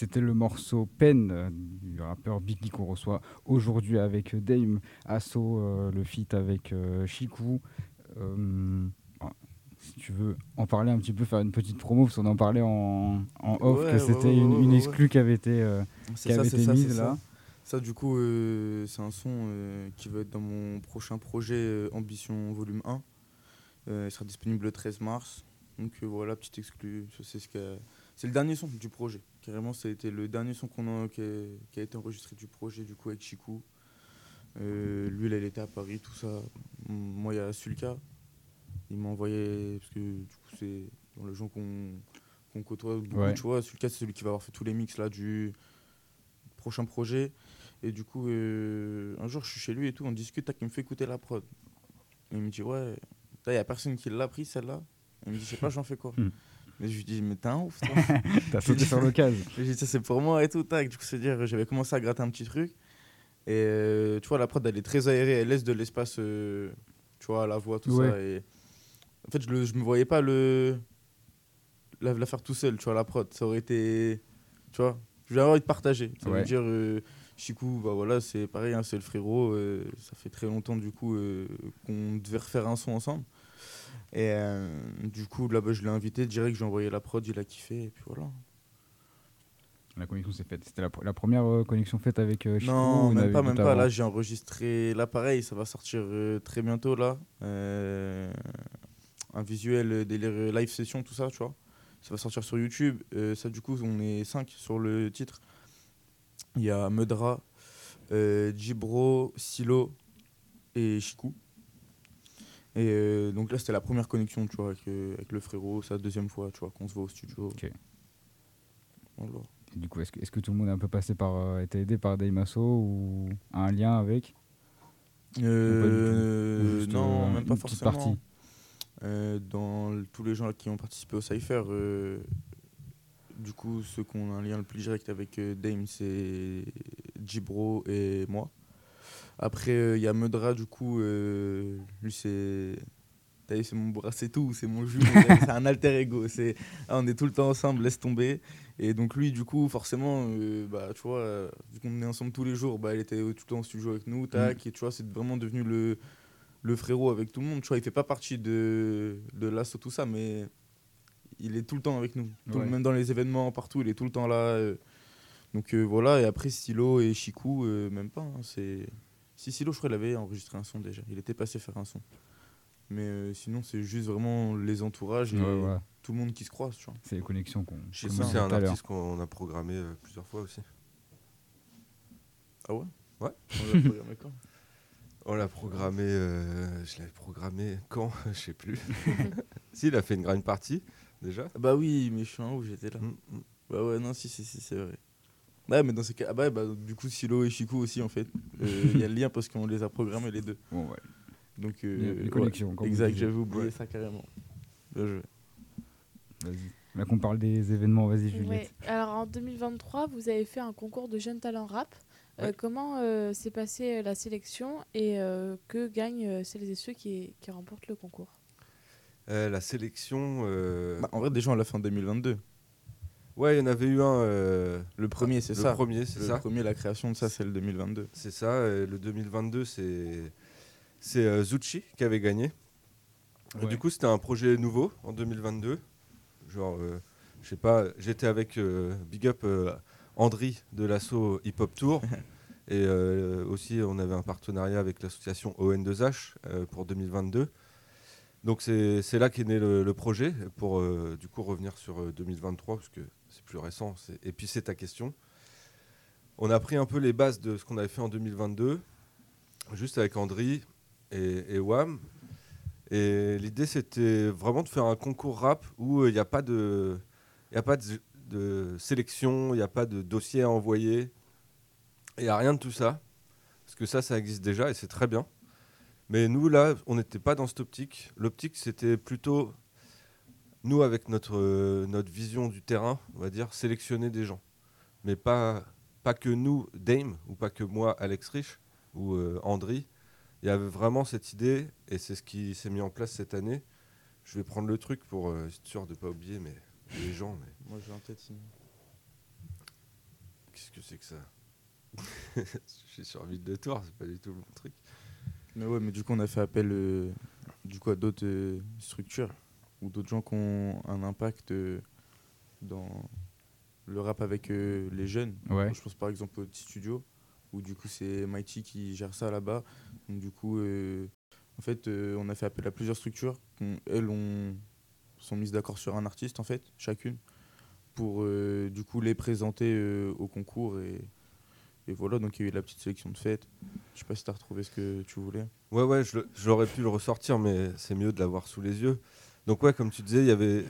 C'était le morceau Pen euh, du rappeur Biggie qu'on reçoit aujourd'hui avec Dame Asso, euh, le feat avec euh, Chikou. Euh, ah, si tu veux en parler un petit peu, faire une petite promo, parce qu'on en parlait en, en off, Ouais, que c'était ouais, une, ouais, une exclue qui avait été, euh, qui ça, avait été ça, mise là. Ça. Ça, du coup, euh, c'est un son euh, qui va être dans mon prochain projet euh, Ambition Volume 1. Euh, il sera disponible le 13 mars. Donc euh, voilà, petite exclue. C'est ce qu'a- c'est le dernier son du projet. Carrément, ça a été le dernier son qu'on a, qui, a, qui a été enregistré du projet, du coup, avec Chikou. Euh, lui, là, il était à Paris, tout ça. Moi, il y a Sulka. Il m'a envoyé, parce que du coup, c'est dans les gens qu'on côtoie beaucoup, Ouais. tu vois. Sulka, c'est celui qui va avoir fait tous les mix là, du prochain projet. Et du coup, euh, un jour, je suis chez lui et tout, on discute, tac, il me fait écouter la prod. Et il me dit, ouais, il n'y a personne qui l'a pris celle-là. Il me dit, je sais pas, j'en fais quoi. Mais je lui dis, mais t'es un ouf. T'as sauté sur l'occasion. Je lui dis, ça c'est pour moi et tout, tac. Du coup, c'est dire, j'avais commencé à gratter un petit truc. Et euh, tu vois, la prod, elle est très aérée, elle laisse de l'espace, euh, tu vois, à la voix, tout Ouais. ça. Et en fait, je, je me voyais pas le la, la faire tout seul, tu vois, la prod. Ça aurait été, tu vois, j'avais envie de partager. Ça Ouais. veut dire, euh, Chikou, bah voilà, c'est pareil, hein, c'est le frérot. euh, ça fait très longtemps, du coup, qu'on devait refaire un son ensemble. Et euh, du coup, là-bas, je l'ai invité direct, j'ai envoyé la prod, il a kiffé, et puis voilà. La connexion s'est faite. C'était la, pr- la première euh, connexion faite avec euh, Chico Non, on même pas, même pas. Là, j'ai enregistré l'appareil, ça va sortir euh, très bientôt là. Un visuel euh, live session, tout ça, tu vois. Ça va sortir sur YouTube. Ça, du coup, on est 5 sur le titre. Il y a Medra, euh, Jibro, Silo et Chikou. Et euh, donc là, c'était la première connexion, tu vois, avec, euh, avec le frérot. C'est la deuxième fois, tu vois, qu'on se voit au studio. Ok. Voilà. Et Du coup, est-ce que, est-ce que tout le monde est un peu passé par, euh, été aidé par Daimaso ou a un lien avec Euh, juste, non, même pas forcément. partie dans tous les gens qui ont participé au Cypher, du coup, ceux qui ont un lien le plus direct avec Dame, c'est Jibro et moi. Après, euh, il y a Medra, du coup, euh, lui, c'est. t'as vu, C'est mon bras, c'est tout, c'est mon jumeau, c'est un alter ego. C'est, ah, on est tout le temps ensemble, laisse tomber. Et donc, lui, du coup, forcément, euh, bah, tu vois, vu qu'on est ensemble tous les jours, bah, il était tout le temps au studio avec nous, tac, et tu vois, c'est vraiment devenu le, le frérot avec tout le monde. Tu vois, il fait pas partie de, de l'assaut, tout ça, mais il est tout le temps avec nous. Tout- Ouais. même dans les événements, partout, il est tout le temps là. Donc voilà, et après Silo et Chikou, même pas. hein, c'est... Si Silo, je crois, il avait enregistré un son déjà. Il était passé faire un son. Mais euh, sinon, c'est juste vraiment les entourages et Ouais, voilà. tout le monde qui se croise. Tu vois. C'est les connexions qu'on Chez qu'on nous, disait c'est un tout à l'heure. artiste qu'on a programmé euh, plusieurs fois aussi. Ah ouais? Ouais. On l'a programmé quand? On l'a programmé, euh, je l'avais programmé quand? Je sais plus. si, il a fait une grande partie déjà. Bah oui, mais je suis un ouf, j'étais là. Mm, mm. Bah ouais, non, si, si, si, c'est vrai. Ouais, mais dans ces cas, ah bah, bah, du coup, Silo et Chikou aussi, en fait. Euh, Il y a le lien parce qu'on les a programmés les deux. Bon, ouais. Donc, euh, Les- les ouais, Exact, j'avais oublié Ouais. ça carrément. Bien joué. Vas-y. Là qu'on parle des événements, vas-y Juliette. Ouais. Alors en 2023, vous avez fait un concours de jeunes talents rap. Euh, comment euh, s'est passée la sélection et euh, que gagnent euh, celles et ceux qui, qui remportent le concours? Euh, la sélection. euh, Bah, en vrai, déjà, on l'a fait en 2022. Ouais, il y en avait eu un. euh, Le premier, c'est le ça. premier, c'est Le ça. premier, la création de ça, c'est le 2022. C'est ça. le 2022, c'est c'est euh, Zucchi qui avait gagné. Ouais. Du coup, c'était un projet nouveau en 2022. Genre, euh, je sais pas, j'étais avec euh, Big Up Andri de l'asso Hip Hop Tour. et aussi, on avait un partenariat avec l'association ON2H euh, pour 2022. Donc, c'est là qu'est né le, le projet pour euh, du coup revenir sur euh, 2023 parce que plus récent. Et puis, c'est ta question. On a pris un peu les bases de ce qu'on avait fait en 2022, juste avec Andri et, Wam. Et l'idée, c'était vraiment de faire un concours rap où il n'y a pas de, il a pas de, de sélection, il n'y a pas de dossier à envoyer, il n'y a rien de tout ça. Parce que ça, ça existe déjà et c'est très bien. Mais nous, là, on n'était pas dans cette optique. L'optique, c'était plutôt, nous, avec notre, euh, notre vision du terrain, on va dire, sélectionner des gens. Mais pas, pas que nous, Dame, ou pas que moi, Alex Rich, ou euh, Andri. Il y avait vraiment cette idée, et c'est ce qui s'est mis en place cette année. Je vais prendre le truc pour euh, être sûr de ne pas oublier mais, les gens. Mais Moi, j'ai en tête. sinon. qu'est-ce que c'est que ça? Je suis sur vide de tour, c'est pas du tout mon truc. Mais ouais, mais du coup, on a fait appel euh, du coup, à d'autres euh, structures ou d'autres gens qui ont un impact euh, dans le rap avec euh, les jeunes. Ouais. Je pense par exemple au petit studio où du coup c'est Mighty qui gère ça là-bas. Donc du coup, euh, en fait, euh, on a fait appel à plusieurs structures. elles ont sont mises d'accord sur un artiste en fait, chacune, pour euh, du coup les présenter euh, au concours et, et voilà. Donc il y a eu la petite sélection de fête. Je sais pas si tu as retrouvé ce que tu voulais. Ouais, ouais, j'aurais pu le ressortir, mais c'est mieux de l'avoir sous les yeux. Donc, ouais, comme tu disais, il y avait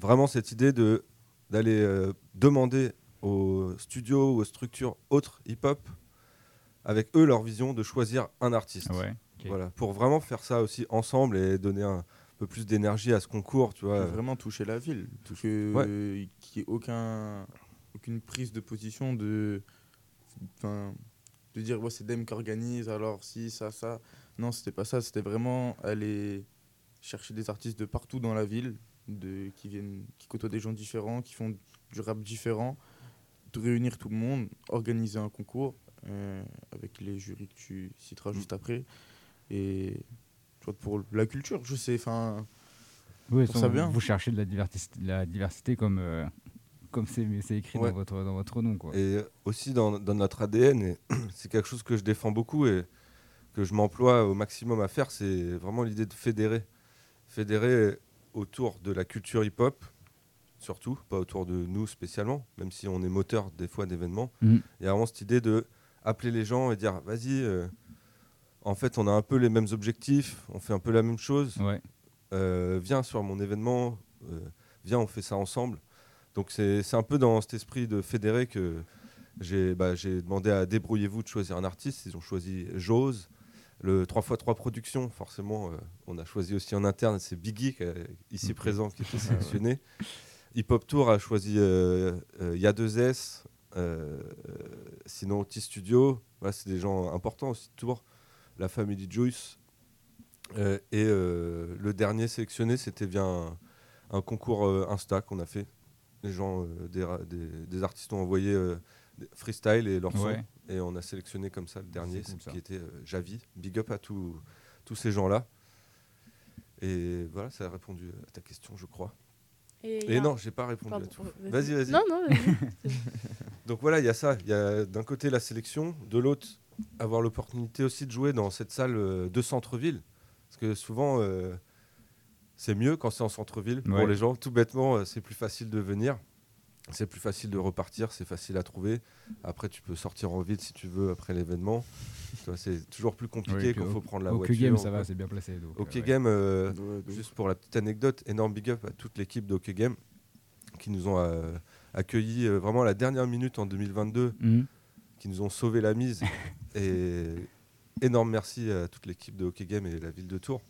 vraiment cette idée de d'aller euh, demander aux studios, aux structures autres hip-hop, avec eux leur vision, de choisir un artiste. Ouais. Voilà, pour vraiment faire ça aussi ensemble et donner un peu plus d'énergie à ce concours, tu vois. Vraiment toucher la ville, Ouais. euh, qu'il n'y ait aucun, aucune prise de position de, enfin, de dire ouais, c'est Dem qui organise, alors si, ça, ça. Non, c'était pas ça, c'était vraiment aller chercher des artistes de partout dans la ville, de, qui, viennent, qui côtoient des gens différents, qui font du rap différent, de réunir tout le monde, organiser un concours euh, avec les jurys que tu citeras Mm. juste après. Et pour la culture, je sais, enfin. Oui, ça, bien. Vous cherchez de la diversité, de la diversité comme, euh, comme c'est c'est écrit Ouais. dans, votre, dans votre nom. Quoi. Et aussi dans, dans notre ADN, et c'est quelque chose que je défends beaucoup et que je m'emploie au maximum à faire, c'est vraiment l'idée de fédérer. Fédérer autour de la culture hip-hop, surtout, pas autour de nous spécialement, même si on est moteur des fois d'événements. Mhm. Il y a vraiment cette idée de appeler les gens et dire vas-y, euh, en fait, on a un peu les mêmes objectifs, on fait un peu la même chose. Ouais. Euh, viens sur mon événement, euh, viens, on fait ça ensemble. Donc c'est un peu dans cet esprit de fédérer que j'ai bah, j'ai demandé à Débrouillez-vous de choisir un artiste. Ils ont choisi Jose, le 3x3 Productions. Forcément, euh, on a choisi aussi en interne, c'est Biggie, qui est ici présent, qui était sélectionné. Hip Hop Tour a choisi euh, euh, Ya2S, euh, euh, sinon Otis Studio. Voilà, c'est des gens importants aussi de Tour. La Family Juice. Et le dernier sélectionné, c'était via un, un concours Insta qu'on a fait. Les gens, des, des, des artistes ont envoyé freestyle et leur son. Ouais. Et on a sélectionné comme ça le dernier, C'est cool, c'est- ça. qui était euh, Javi. Big up à tous tous ces gens-là. Et voilà, ça a répondu à ta question, je crois. Et, Et non, j'ai pas répondu Pardon, à tout. Vas-y, vas-y. Non, non, vas-y. Donc voilà, il y a ça. Il y a d'un côté la sélection, de l'autre avoir l'opportunité aussi de jouer dans cette salle euh, de centre-ville. Parce que souvent, euh, c'est mieux quand c'est en centre-ville pour les gens. Tout bêtement, c'est plus facile de venir. C'est plus facile de repartir, c'est facile à trouver. Après, tu peux sortir en ville si tu veux après l'événement. C'est toujours plus compliqué puis quand il au- faut prendre la voiture. Q-Game, ça quoi. va, c'est bien placé. donc, OK euh, ouais. Game, euh, Ouais, juste pour la petite anecdote, énorme big up à toute l'équipe d'OK Game qui nous ont euh, accueillis euh, vraiment à la dernière minute en 2022 Mhm. qui nous ont sauvé la mise. et énorme merci à toute l'équipe de Hockey Game et la ville de Tours.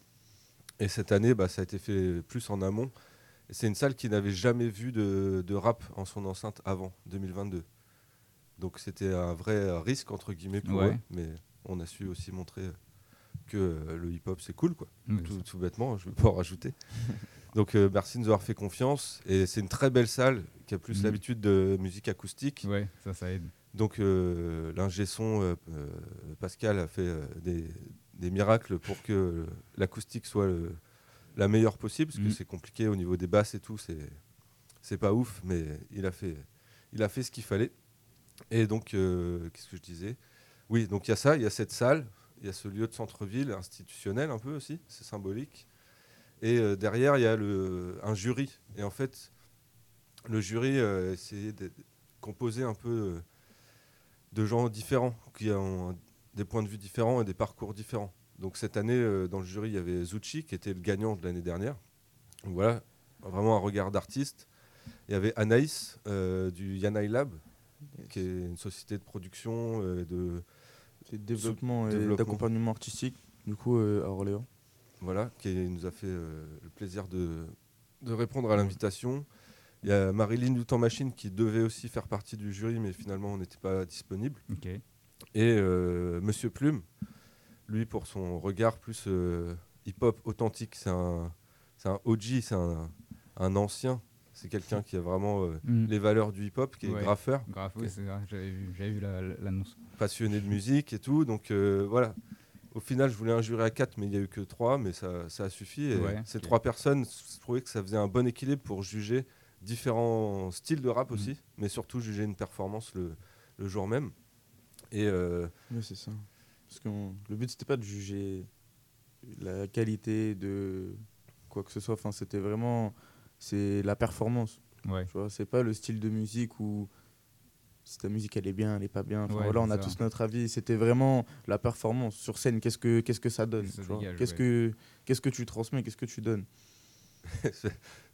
Et cette année, bah, ça a été fait plus en amont. C'est une salle qui n'avait jamais vu de, de rap en son enceinte avant 2022. Donc c'était un vrai risque entre guillemets pour Ouais. eux, mais on a su aussi montrer que le hip-hop c'est cool quoi. Tout, bêtement, je ne vais pas en rajouter. Donc euh, merci de nous avoir fait confiance. Et c'est une très belle salle qui a plus Mhm. l'habitude de musique acoustique. Ouais, ça, ça aide. Donc euh, l'ingé son, euh, euh, Pascal a fait euh, des, des miracles pour que l'acoustique soit le- la meilleure possible, parce que c'est compliqué au niveau des basses et tout, c'est c'est pas ouf, mais il a fait, il a fait ce qu'il fallait. Et donc, euh, qu'est-ce que je disais? Oui, donc il y a ça, il y a cette salle, il y a ce lieu de centre-ville institutionnel un peu aussi, c'est symbolique. Et euh, derrière, il y a le, un jury. Et en fait, le jury euh, essayait de composer un peu euh, de gens différents, qui ont des points de vue différents et des parcours différents. Donc cette année, euh, dans le jury, il y avait Zucchi, qui était le gagnant de l'année dernière. Donc voilà, vraiment un regard d'artiste. Il y avait Anaïs euh, du Yanai Lab, qui est une société de production euh, de C'est développement et d'accompagnement artistique, du coup, euh, à Orléans. voilà, qui nous a fait euh, le plaisir de, de répondre à l'invitation. Il y a Marilyn Doutan Machine qui devait aussi faire partie du jury, mais finalement on n'était pas disponible. Et euh, Monsieur Plume, lui pour son regard plus euh, hip-hop authentique, c'est un, c'est un OG, c'est un, un ancien. C'est quelqu'un qui a vraiment euh, Mhm. les valeurs du hip-hop, qui est Ouais. graffeur, Grave, oui, c'est vrai, j'avais vu, la- l'annonce. passionné de musique et tout. Donc euh, voilà. Au final, je voulais un jury à 4, mais il n'y a eu que 3, mais ça, ça a suffi. Et Ouais, ces trois personnes, je trouvais que ça faisait un bon équilibre pour juger différents styles de rap Mhm. aussi, mais surtout juger une performance le, le jour même. Et euh, Oui, c'est ça. Parce que on- le but, c'était pas de juger la qualité de quoi que ce soit. Enfin, c'était vraiment c'est la performance. Ouais. Tu vois, c'est pas le style de musique où si ta musique elle est bien, elle est pas bien. Enfin, Ouais, voilà, on a tous notre avis. C'était vraiment la performance sur scène. Qu'est-ce que qu'est-ce que ça donne Qu'est-ce ouais. que qu'est-ce que tu transmets Qu'est-ce que tu donnes c'est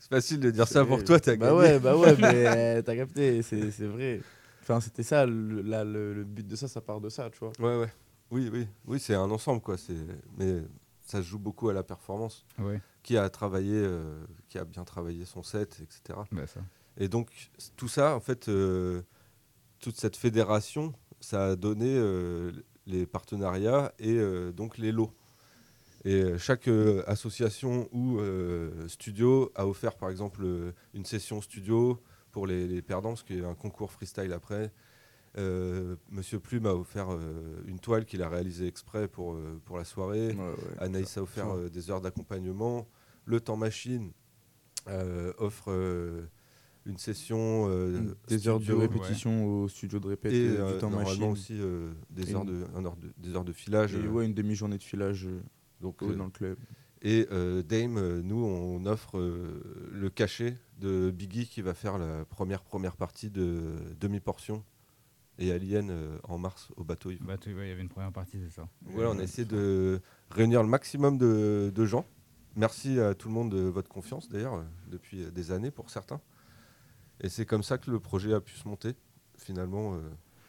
facile de dire ça pour toi, t'as bah gagné. ouais, bah ouais, mais t'as capté. C'est c'est vrai. Enfin, c'était ça. Le, le but de ça, ça part de ça, tu vois. Ouais, ouais. Oui, oui, oui, c'est un ensemble, quoi. Mais ça se joue beaucoup à la performance. Ouais. Qui a travaillé, euh, qui a bien travaillé son set, etc. Bah, ça. Et donc tout ça, en fait, euh, toute cette fédération, ça a donné euh, les partenariats et donc les lots. Et chaque association ou studio a offert, par exemple, une session studio pour les, les perdants, parce qu'il y a un concours freestyle après. Euh, Monsieur Plume a offert euh, une toile qu'il a réalisée exprès pour, euh, pour la soirée. Ouais, ouais, Anaïs a offert des heures d'accompagnement. Le Temps Machine offre une session Des heures de répétition au studio de répète et du temps normalement machine. aussi des Et heures de un heure de- des heures de filage. Et ouais, une demi-journée de filage donc dans le club. Et Dame, nous, on offre le cachet de Biggie qui va faire la première première partie de demi-portion et Alien euh, en mars au bateau. Yves. Bateau, ouais, il y avait une première partie, c'est ça. Voilà, on a essayé de réunir le maximum de, de gens. Merci à tout le monde de votre confiance, d'ailleurs, depuis des années pour certains. Et c'est comme ça que le projet a pu se monter. Finalement, euh,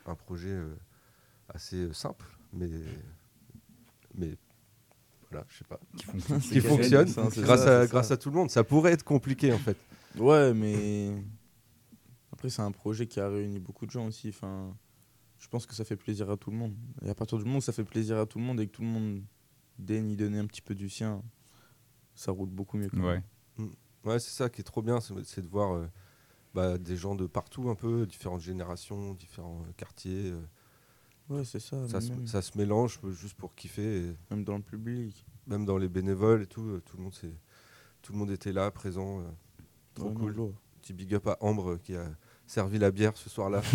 un projet euh, assez simple, mais, mais voilà, je sais pas, Qui fonctionne. qui grâce, ça, à, grâce ça. à tout le monde. Ça pourrait être compliqué en fait. Ouais, mais après, c'est un projet qui a réuni beaucoup de gens aussi. Enfin, je pense que ça fait plaisir à tout le monde. Et à partir du moment où ça fait plaisir à tout le monde et que tout le monde daigne y donner un petit peu du sien, ça roule beaucoup mieux. quoi. Ouais. Ouais, c'est ça qui est trop bien, c'est de voir euh, bah, des gens de partout un peu, différentes générations, différents euh, quartiers. euh, Ouais, c'est ça. ça, se, même, ça se mélange juste pour kiffer. et même dans le public. même dans les bénévoles et tout, euh, tout le monde, tout le monde était là, présent. euh, trop Ouais, cool. Petit big up à Ambre euh, qui a servi la bière ce soir-là.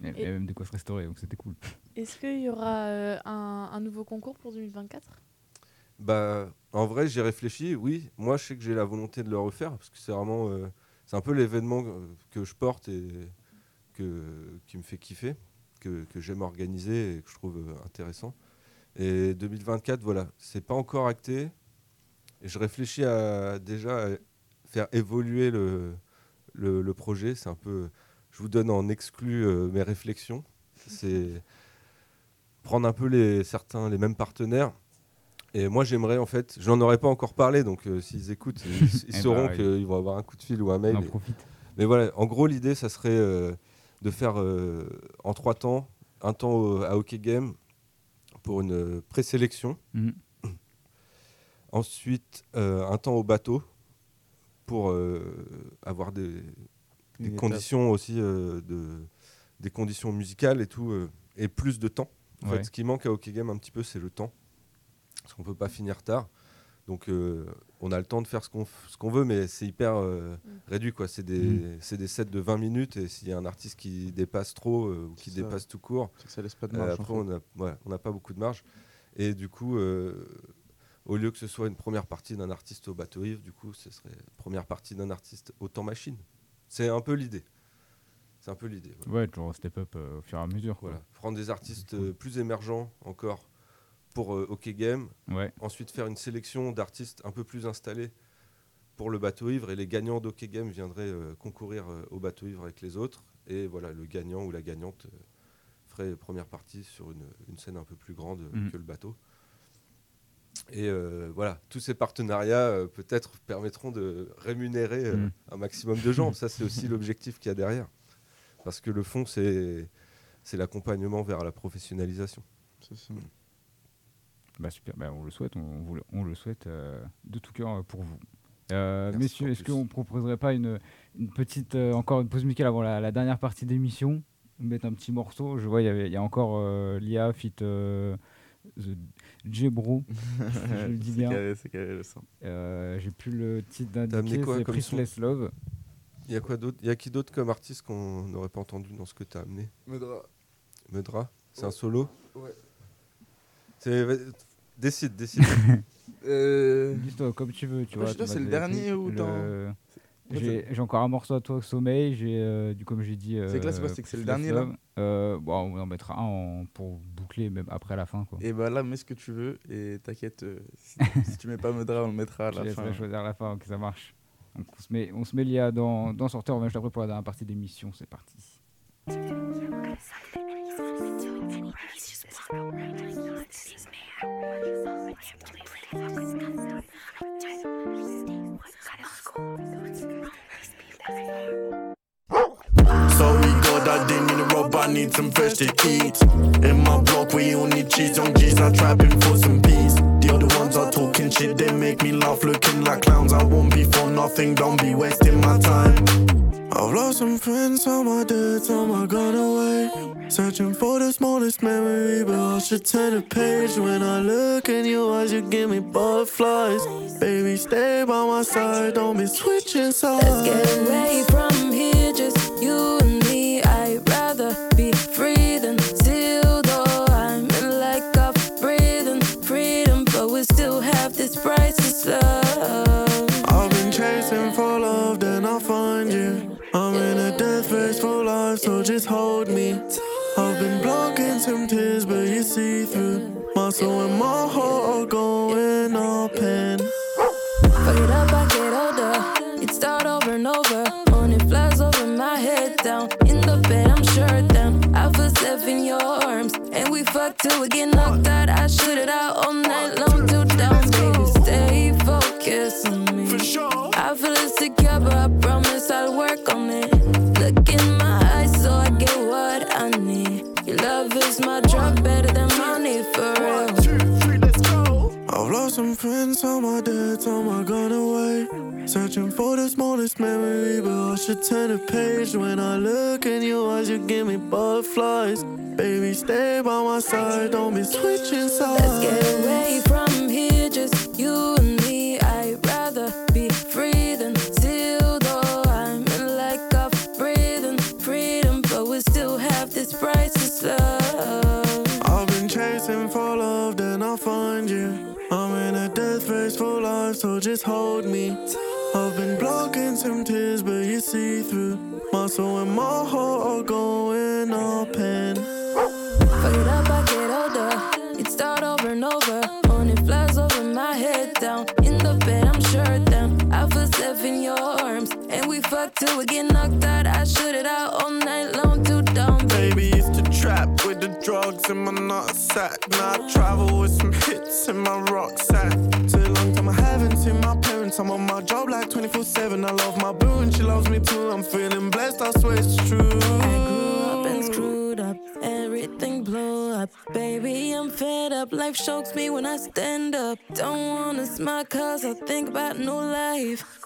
Il y avait même de quoi se restaurer, donc c'était cool. Est-ce qu'il y aura euh, un, un nouveau concours pour 2024 bah, en vrai, j'ai réfléchi. Oui, moi, je sais que j'ai la volonté de le refaire parce que c'est vraiment, euh, c'est un peu l'événement euh, que je porte et que, qui me fait kiffer, que, que j'aime organiser et que je trouve intéressant. Et 2024, voilà, c'est pas encore acté. Et je réfléchis à déjà à faire évoluer le, le, le projet. C'est un peu, je vous donne en exclu euh, mes réflexions. C'est prendre un peu les certains les mêmes partenaires et moi, j'aimerais en fait, je n'en aurais pas encore parlé, donc euh, s'ils écoutent, ils, ils Eh bah, sauront oui. qu'ils vont avoir un coup de fil ou un mail. On en Et- profite. Mais voilà, en gros, l'idée, ça serait euh, de faire euh, en trois temps, un temps au- à Hockey Game pour une présélection, Mhm. ensuite un temps au bateau pour euh, avoir des, conditions aussi, euh, de, des conditions musicales et tout, euh, et plus de temps. En Ouais. fait, ce qui manque à Hockey Game un petit peu, c'est le temps. Parce qu'on peut pas finir tard. Donc, euh, on a le temps de faire ce qu'on f- ce qu'on veut, mais c'est hyper euh, réduit. quoi. C'est des, Mm. c'est des sets de 20 minutes, et s'il y a un artiste qui dépasse trop euh, ou qui ça. dépasse tout court, que ça laisse pas de euh, marge. en après, fait. on n'a voilà, on n'a pas beaucoup de marge. Et du coup, euh, au lieu que ce soit une première partie d'un artiste au bateau ivre, du coup, ce serait une première partie d'un artiste au temps machine. C'est un peu l'idée. C'est un peu l'idée. voilà. Ouais, toujours step up euh, au fur et à mesure. quoi. Voilà. Prendre des artistes euh, plus émergents encore pour euh, Hockey Game. Ouais. Ensuite, faire une sélection d'artistes un peu plus installés pour le bateau ivre. Et les gagnants d'Hockey Game viendraient euh, concourir au bateau ivre avec les autres. Et voilà, le gagnant ou la gagnante ferait première partie sur une, une scène un peu plus grande Mhm. que le bateau. Et euh, voilà, tous ces partenariats euh, peut-être permettront de rémunérer euh, Mhm. un maximum de gens. Ça, c'est aussi l'objectif qu'il y a derrière. Parce que le fond, c'est c'est l'accompagnement vers la professionnalisation. C'est ça. Bah super, bah, on le souhaite, on, le- on le souhaite euh, de tout cœur pour vous. Euh, messieurs, est-ce qu'on proposerait pas une, une petite, euh, encore une pause musicale avant la, la dernière partie d'émission? Mettre un petit morceau. Je vois, il y a encore euh, Lia, fit euh, The Jebro. je le dis bien. carré, c'est carré, le sang. Euh, J'ai plus le titre quoi c'est Priceless Love. Il y a quoi d'autre? Il y a qui d'autre comme artiste qu'on n'aurait pas entendu dans ce que tu as amené? Medra. Medra C'est un Ouais. solo? Ouais. Décide, décide. Euh, Dis-toi comme tu veux, tu Ouais, vois. c'est le dernier ou Le- dans- J'ai encore un morceau à toi, Sommeil. J'ai, euh, du comme j'ai dit. C'est que là, c'est quoi, euh, c'est que c'est le dernier, là. Euh, bon, on en mettra un en- pour boucler, même après la fin. Quoi. Et bah là, mets ce que tu veux et t'inquiète, euh, si, si tu mets pas Medra, on le mettra à Je la laisserai fin. choisir à la fin, ok, ça marche. Donc on se met, on se met Lia dans, dans sorteur, on revient juste après pour la dernière partie d'émission, c'est parti. Sorry God, I didn't mean to rob, I need some fresh to eat. In my block, we need cheese, young G's, I trapping for some peace. The other ones are talking shit, they make me laugh, looking like clowns. I won't be for nothing, don't be wasting my time. I I've lost some friends, on my dead, some I gone away. Searching for the smallest memory, but I should turn the page. When I look in your eyes, you give me butterflies. Baby, stay by my side, don't be switching sides. Let's get away from here, till get knocked out. I shoot it out turn the page. When I look in your eyes, you give me butterflies. Baby, stay by my side, don't be switching sides. Let's get away from here, just you and me. We fuck till we get knocked out. I shoot it out all night long too dumb. Baby used to trap with the drugs in my nutsack. Now I travel with some hits in my rucksack. Too long time I haven't seen my parents. I'm on my job like 24 7. I love my boo and she loves me too. I'm feeling blessed, I swear it's true. I grew up and screwed up. Everything blew up. Baby, I'm fed up. Life shocks me when I stand up. Don't wanna smile cause I think about new life.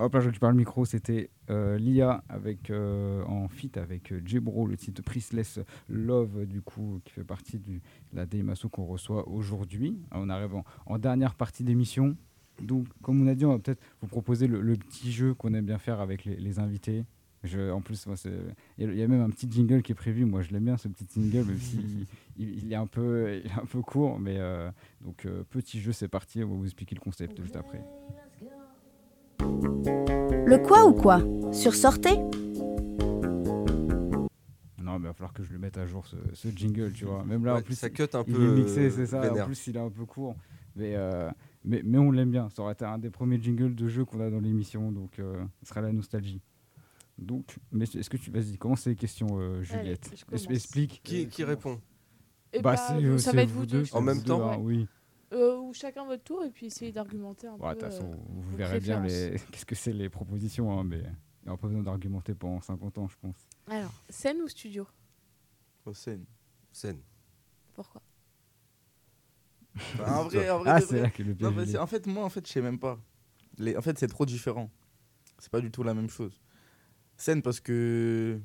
Hop là, je récupère le micro. C'était euh, Lia avec, euh, en feat avec euh, Jebro, le titre Priceless Love, du coup, qui fait partie de la DMASO qu'on reçoit aujourd'hui. On arrive en, dernière partie d'émission. Donc, comme on a dit, on va peut-être vous proposer le, petit jeu qu'on aime bien faire avec les, invités. Je, en plus, il y a- même un petit jingle qui est prévu. Moi, je l'aime bien ce petit jingle, même s'il il, est un peu, est un peu court. Mais donc, petit jeu, c'est parti. On va vous expliquer le concept juste après. Le quoi ou quoi? Sur Sortez? Non, mais il va falloir que je le mette à jour ce, ce jingle, tu vois. Même là, en plus, ça cut un il peu, est mixé, euh, c'est ça. vénère. En plus, il est un peu court. Mais, euh, mais, mais on l'aime bien. Ça aurait été un des premiers jingles de jeu qu'on a dans l'émission. Donc, euh, ce sera la nostalgie. Donc, mais est-ce que tu. Vas-y, commence les questions, euh, Juliette. Explique. Qui, qui répond? Eh Bah, bah, c'est, euh, ça c'est va être vous deux, deux. c'est En même deux, temps hein, Oui. Euh, ou chacun votre tour et puis essayez d'argumenter un Ouais, De peu. toute façon, euh, vous verrez bien les... qu'est-ce que c'est les propositions. hein, mais il n'y aura pas besoin d'argumenter pendant 50 ans, je pense. Alors, scène ou studio? Au scène. Scène. Pourquoi? Bah, en vrai, en vrai, Ah, vrai. là que le Non, est. En fait, moi, en fait, je sais même pas. Les... En fait, c'est trop différent. C'est pas du tout la même chose. Scène parce que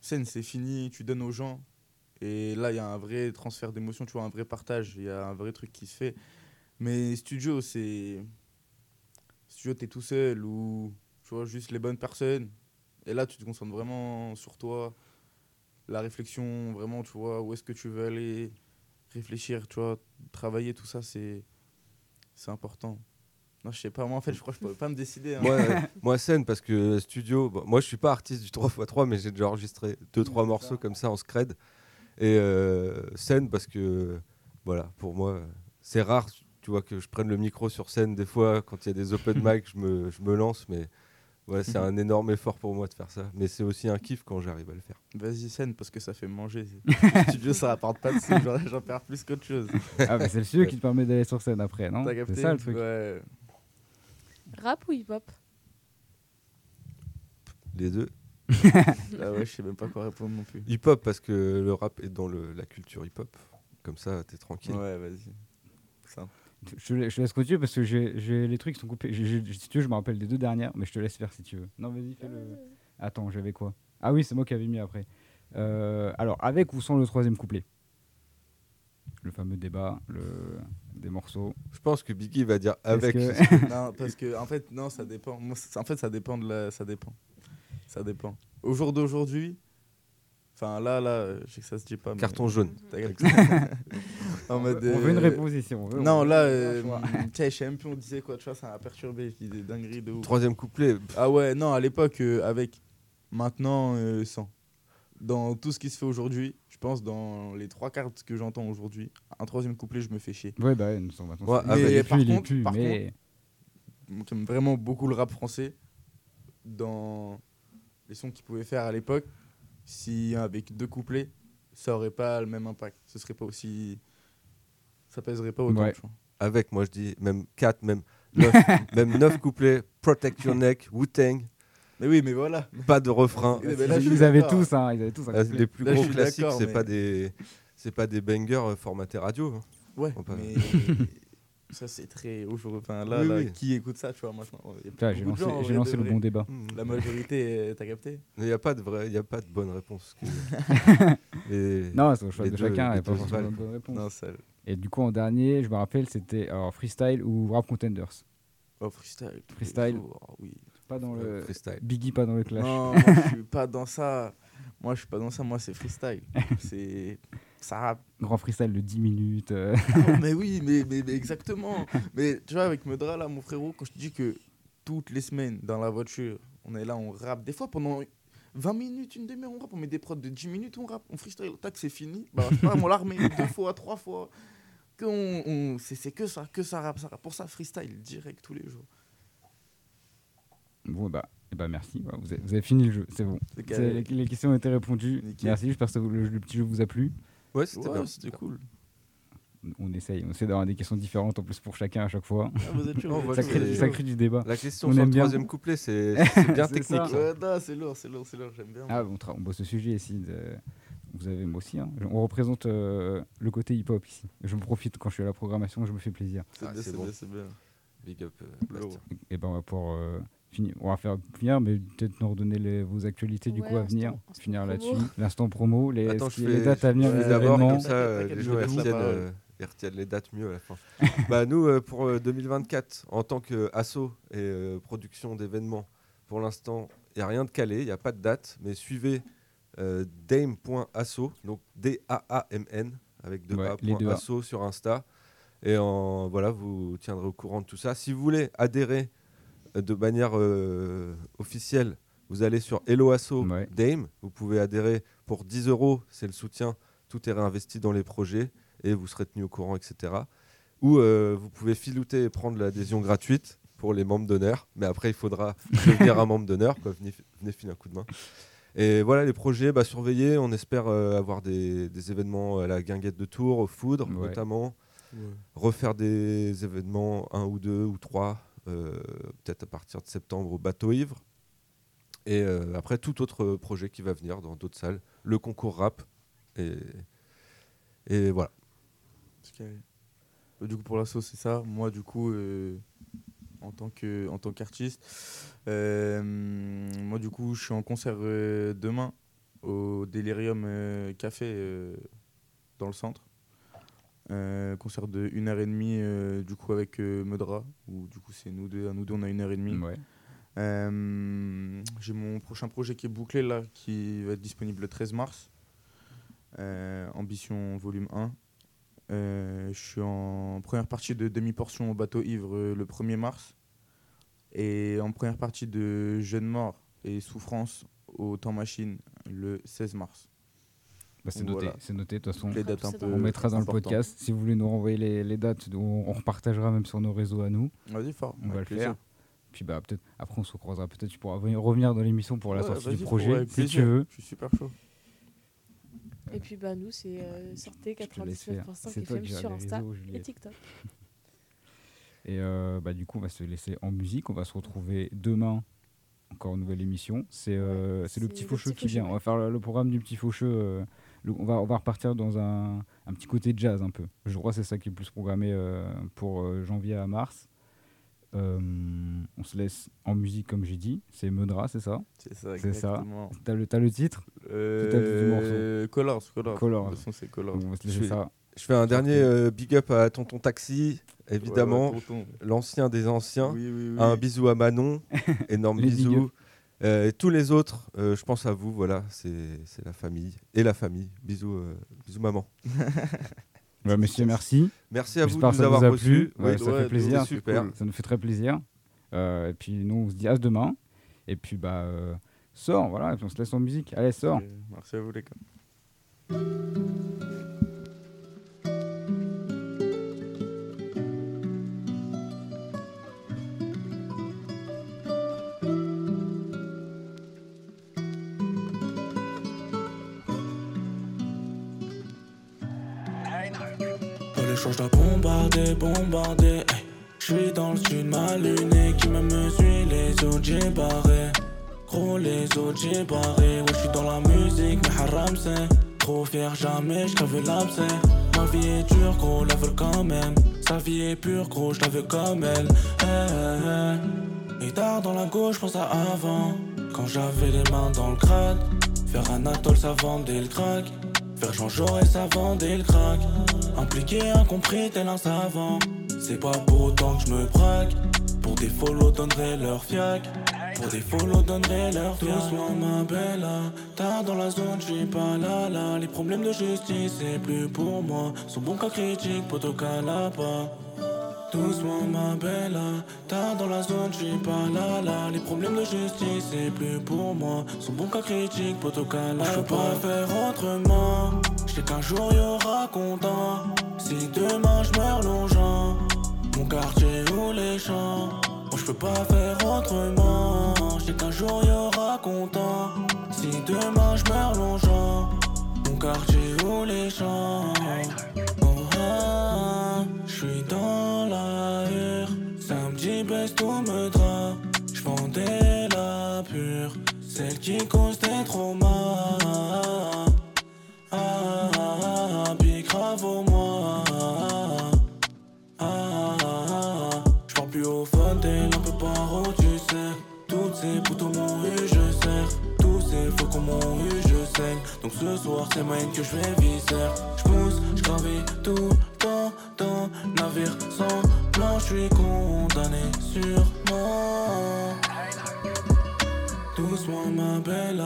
scène, c'est fini, tu donnes aux gens. Et là, il y a un vrai transfert d'émotions, tu vois, un vrai partage. Il y a un vrai truc qui se fait. Mais studio, c'est. Studio, t'es tout seul ou tu vois, juste les bonnes personnes. Et là, tu te concentres vraiment sur toi, la réflexion, vraiment, tu vois, où est-ce que tu veux aller, réfléchir, tu vois, travailler, tout ça, c'est c'est important. Non, je sais pas, moi en fait, je crois que je pourrais pas me décider. hein. Moi, euh, moi, scène, parce que studio, bon, moi je suis pas artiste du 3x3, mais j'ai déjà enregistré 2-3 morceaux comme ça en scred. Et euh, scène, parce que, voilà, pour moi, c'est rare, tu vois, que je prenne le micro sur scène. Des fois, quand il y a des open mic, je me, je me lance, mais ouais, c'est un énorme effort pour moi de faire ça. Mais c'est aussi un kiff quand j'arrive à le faire. Vas-y, scène, parce que ça fait manger. studio, ça rapporte pas de sous, j'en- perds plus qu'autre chose. Ah, mais c'est le studio qui te permet d'aller sur scène après, non? C'est ça le truc. Ouais. Rap ou hip-hop? Les deux. Ah ouais, je sais même pas quoi répondre non plus. Hip-hop, parce que le rap est dans le- la culture hip-hop. Comme ça, t'es tranquille. Ouais, vas-y. Ça. Je je laisse continuer parce que j'ai les trucs qui sont coupés. Si tu veux, je me rappelle des deux dernières, mais je te laisse faire si tu veux. Non, vas-y, fais le. Attends, j'avais quoi? Ah oui, c'est moi qui avais mis après. Euh, alors, avec ou sans le troisième couplet? Le fameux débat, le... des morceaux. Je pense que Biggie va dire avec. que- non, parce que en fait, non, ça dépend. En fait, ça dépend de la, ça dépend. Ça dépend. Au jour d'aujourd'hui, enfin là, là, je sais que ça se dit pas. mais- Carton jaune. On veut- on veut une euh, réponse ici, on veut- non, on là, euh, je sais même plus, on disait quoi, tu vois, ça m'a perturbé. Je dis des dingueries de ouf. Troisième couplet. Ah ouais, non, à l'époque, euh, avec. Maintenant, euh, sans. Dans tout ce qui se fait aujourd'hui, je pense dans les trois cartes que j'entends aujourd'hui, un troisième couplet, je me fais chier. Ouais, bah ouais, nous sommes maintenant. Ouais, avec- il est par plus, il est contre- plus, par mais. Moi, J'aime vraiment beaucoup le rap français. Dans les sons qu'il pouvait faire à l'époque, si avec deux couplets, ça aurait pas le même impact. Ce serait pas aussi. Ça pèserait pas autant. Ouais. je crois. Avec, moi je dis même 4, même 9, même 9 couplets. Protect your neck, Wu-Tang. Mais oui, mais voilà. Pas de refrain. Là, Ils avaient tous, hein, ils avaient tous les plus gros classiques, c'est mais- pas des. C'est pas des bangers euh, formatés radio. hein. Ouais, mais ça c'est très aujourd'hui. Enfin, là, Oui, là, oui. qui écoute ça, tu vois, maintenant j'ai lancé- gens, j'ai le vrai. bon débat. La majorité, euh, t'as capté Il n'y a pas de vrai, il y a pas de bonne réponse. que- Les- Non, c'est au choix de deux- chacun, il les n'y a pas forcément de bonne réponse. Non, ça. Et du coup, en dernier, je me rappelle, c'était alors freestyle ou rap contenders. Oh, freestyle. Freestyle. ah oui. Pas dans le. Freestyle. Biggie, pas dans le clash. Non, moi je suis pas dans ça. Moi je suis pas dans ça, moi c'est freestyle. c'est. Ça rappe. Grand freestyle de 10 minutes. euh. Ah, mais oui, mais, mais, mais exactement. mais tu vois, avec Medra, là, mon frérot, quand je te dis que toutes les semaines dans la voiture, on est là, on rappe. Des fois pendant 20 minutes, une demi-heure, on rappe. On met des prods de 10 minutes, on rappe. On freestyle, tac, c'est fini. Bah, je sais pas, on l'a remet deux fois, trois fois. Que on, on- c'est, c'est que ça, que ça rappe, ça rappe. Pour ça, freestyle, direct tous les jours. Bon, bah, eh bah merci. Voilà, vous, avez, vous avez fini le jeu, c'est bon. Les, les questions ont été répondues. Nickel. Merci, j'espère que le, le petit jeu vous a plu. Ouais, c'était Ouais, bien. c'était cool. On essaye, on essaie d'avoir des questions différentes en plus pour chacun à chaque fois. Ah, vous êtes Non, ça, crée, ça du débat. La question On sur le bien. troisième couplet, c'est c'est bien C'est technique. Ouais, c'est lourd, c'est lourd, c'est lourd, j'aime bien. Ah, on, bosse ce sujet ici. de- Vous avez moi aussi. hein. On représente euh, le côté hip-hop ici. Je me profite quand je suis à la programmation, je me fais plaisir. c'est Ah, bien, c'est c'est bon. bien, c'est bien. Big up. euh. Bastien. Et ben on va pouvoir euh, On va faire finir, mais peut-être nous redonner les- vos actualités du Ouais, coup à venir. finir là-dessus. L'instant promo, les, Attends, qui- les fais, dates à venir, fais d'abord, événements. comme ça, euh, les je gens retiennent, parole. euh, ils retiennent les dates mieux à la fin. bah, nous, euh, pour euh, 2024, en tant qu'asso et euh, production d'événements, pour l'instant, il n'y a rien de calé, il n'y a pas de date, mais suivez euh, dame.asso, donc D-A-A-M-N, avec deux Ouais, A, les point deux A. asso sur Insta. Et en, voilà, vous tiendrez au courant de tout ça. Si vous voulez adhérer euh, de manière euh, officielle, vous allez sur Hello Asso Ouais. Dame. Vous pouvez adhérer pour 10 euros, c'est le soutien. Tout est réinvesti dans les projets et vous serez tenu au courant, etc. Ou euh, vous pouvez filouter et prendre l'adhésion gratuite pour les membres d'honneur. Mais après, il faudra devenir un membre d'honneur. Venez, venez filer un coup de main. Et voilà, les projets, bah, surveillez. On espère euh, avoir des, des événements à la guinguette de Tours, au Foudre Ouais. notamment. Ouais. Refaire des événements, un ou deux ou trois, peut-être à partir de septembre au Bateau Ivre. Et euh, après, tout autre projet qui va venir dans d'autres salles. Le concours rap. Et, et voilà. Euh, Du coup, pour l'assaut, c'est ça. Moi, du coup, euh, en tant que en tant qu'artiste, euh, moi, du coup, je suis en concert euh, demain au Delirium euh, Café euh, dans le centre. Euh, concert de 1h30 euh, du coup avec euh, Medra où du coup c'est nous deux à nous deux on a une heure et demie Ouais. Euh, j'ai mon prochain projet qui est bouclé là, qui va être disponible le 13 mars. Euh, Ambition volume 1. Euh, je suis en première partie de demi-portion au bateau ivre le 1er mars. Et en première partie de Jeune mort et souffrance au temps machine le 16 mars. Bah, c'est noté, voilà. c'est noté de toute façon. Les dates un c'est peu dans On mettra dans le podcast. Si vous voulez nous renvoyer les, les dates, on, on repartagera même sur nos réseaux à nous. Vas-y, fort. On va le plaisir. faire. Puis bah peut-être après on se croisera. Peut-être tu pourras venir- revenir dans l'émission pour la Ouais, sortie du projet si tu veux. Je suis super chaud. Et puis bah nous c'est euh, sortez Je te laisse faire. 99.5 C'est toi FM qui gères sur les Insta réseaux, et. TikTok. Et euh, bah, du coup, on va se laisser en musique. On va se retrouver demain. Encore une nouvelle émission. C'est euh, c'est le petit faucheux qui vient. On va faire le, le programme du petit faucheux. Le- on, va, on va repartir dans un, un petit côté jazz un peu. Je crois que c'est ça qui est plus programmé euh, pour euh, janvier à mars. Euh, on se laisse en musique, comme j'ai dit. C'est Meudra, c'est ça? C'est ça, C'est ça. exactement. T'as le, t'as le titre? Euh. Colors, c'est Colors. Donc, on va se Je fais, ça. je fais un dernier euh, big up à Tonton Taxi, évidemment, Ouais, ouais, tonton. l'ancien des anciens. Oui, oui, oui. Un bisou à Manon, énorme bisou. Euh, et tous les autres, euh, je pense à vous, voilà, c'est la famille. Et la famille. Bisous, euh, bisous maman. Ouais, monsieur, merci. Merci à vous de nous ça vous avoir a reçus. plu. Ouais, Oui, ça ouais, fait plaisir. super. Ça nous fait très plaisir. Euh, et puis nous, on se dit à demain. Et puis, bah, euh, sors, voilà. Et puis on se laisse en musique. Allez, sors. Euh, Merci à vous, les gars. Choix, je dois bombarder, bombarder. hey. Je suis dans le sud, ma lune qui me suit, les autres j'ai. Gros, les autres j'ai. Ouais, je suis dans la musique, mais haram. Trop fier, jamais veux l'abcès. Ma vie est dure, gros, la veut quand même. Sa vie est pure, gros, je la veux comme elle. Eh, eh, eh. Et tard dans la gauche, pense à avant. Quand j'avais les mains dans le crâne. Faire un atoll, ça vendait le crack. Faire Jean Jaurès, ça vendait le crack. Impliqué, incompris, tel un savant. C'est pas pour autant que je me braque. Pour des follow, donnerai leur fiac. Pour des follow, donnerai leur fiac. Doucement, ma belle. Tard dans la zone, je suis pas là, là. Les problèmes de justice, c'est plus pour moi. Son bon cas critique, poto calapa. Doucement ma belle, tard dans la zone, je suis pas là là. Les problèmes de justice, c'est plus pour moi. Son bon cas critique, protocole, je peux pas faire autrement. Je sais qu'un jour y aura content. Si demain je meurs longeant, mon quartier ou les champs. Moi je peux pas faire autrement. Je sais qu'un jour y aura content. Si demain je meurs longeant, mon quartier ou les champs. Oh, ah, je suis dans la. Samedi baisse tout me drap. Je vendais la pure, celle qui cause des traumas. Ah, ah, ah, puis grave au moi. Ah, ah, ah, parle plus au fun, t'es un peu paro, tu sais. Toutes ces poteaux m'ont je serre. Tous ces faux qu'on je saigne. Donc ce soir, c'est mine que je vais viscère. Je pousse, je gravis tout dans navire sans plan. Je suis condamné sûrement. Doucement ma belle,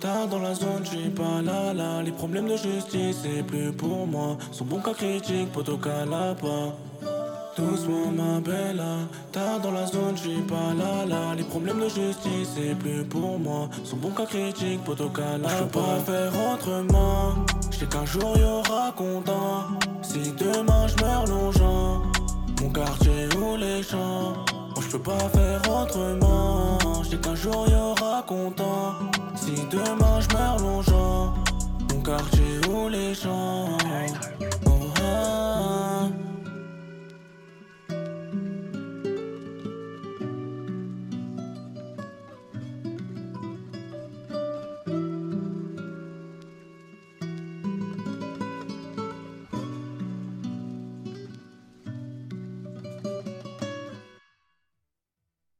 tard dans la zone, j'suis pas là là. Les problèmes de justice, c'est plus pour moi. Son bon cas critique, poto calapa. Doucement ma belle, tard dans la zone, j'suis pas là là. Les problèmes de justice, c'est plus pour moi. Son bon cas critique, poto calapa. Je peux pas faire autrement. J'sais qu'un jour y aura content. Si demain je meurs longeant, mon quartier ou les champs. Moi je peux pas faire autrement. Je sais qu'un jour y aura content. Si demain je meurs longeant, mon quartier ou les champs.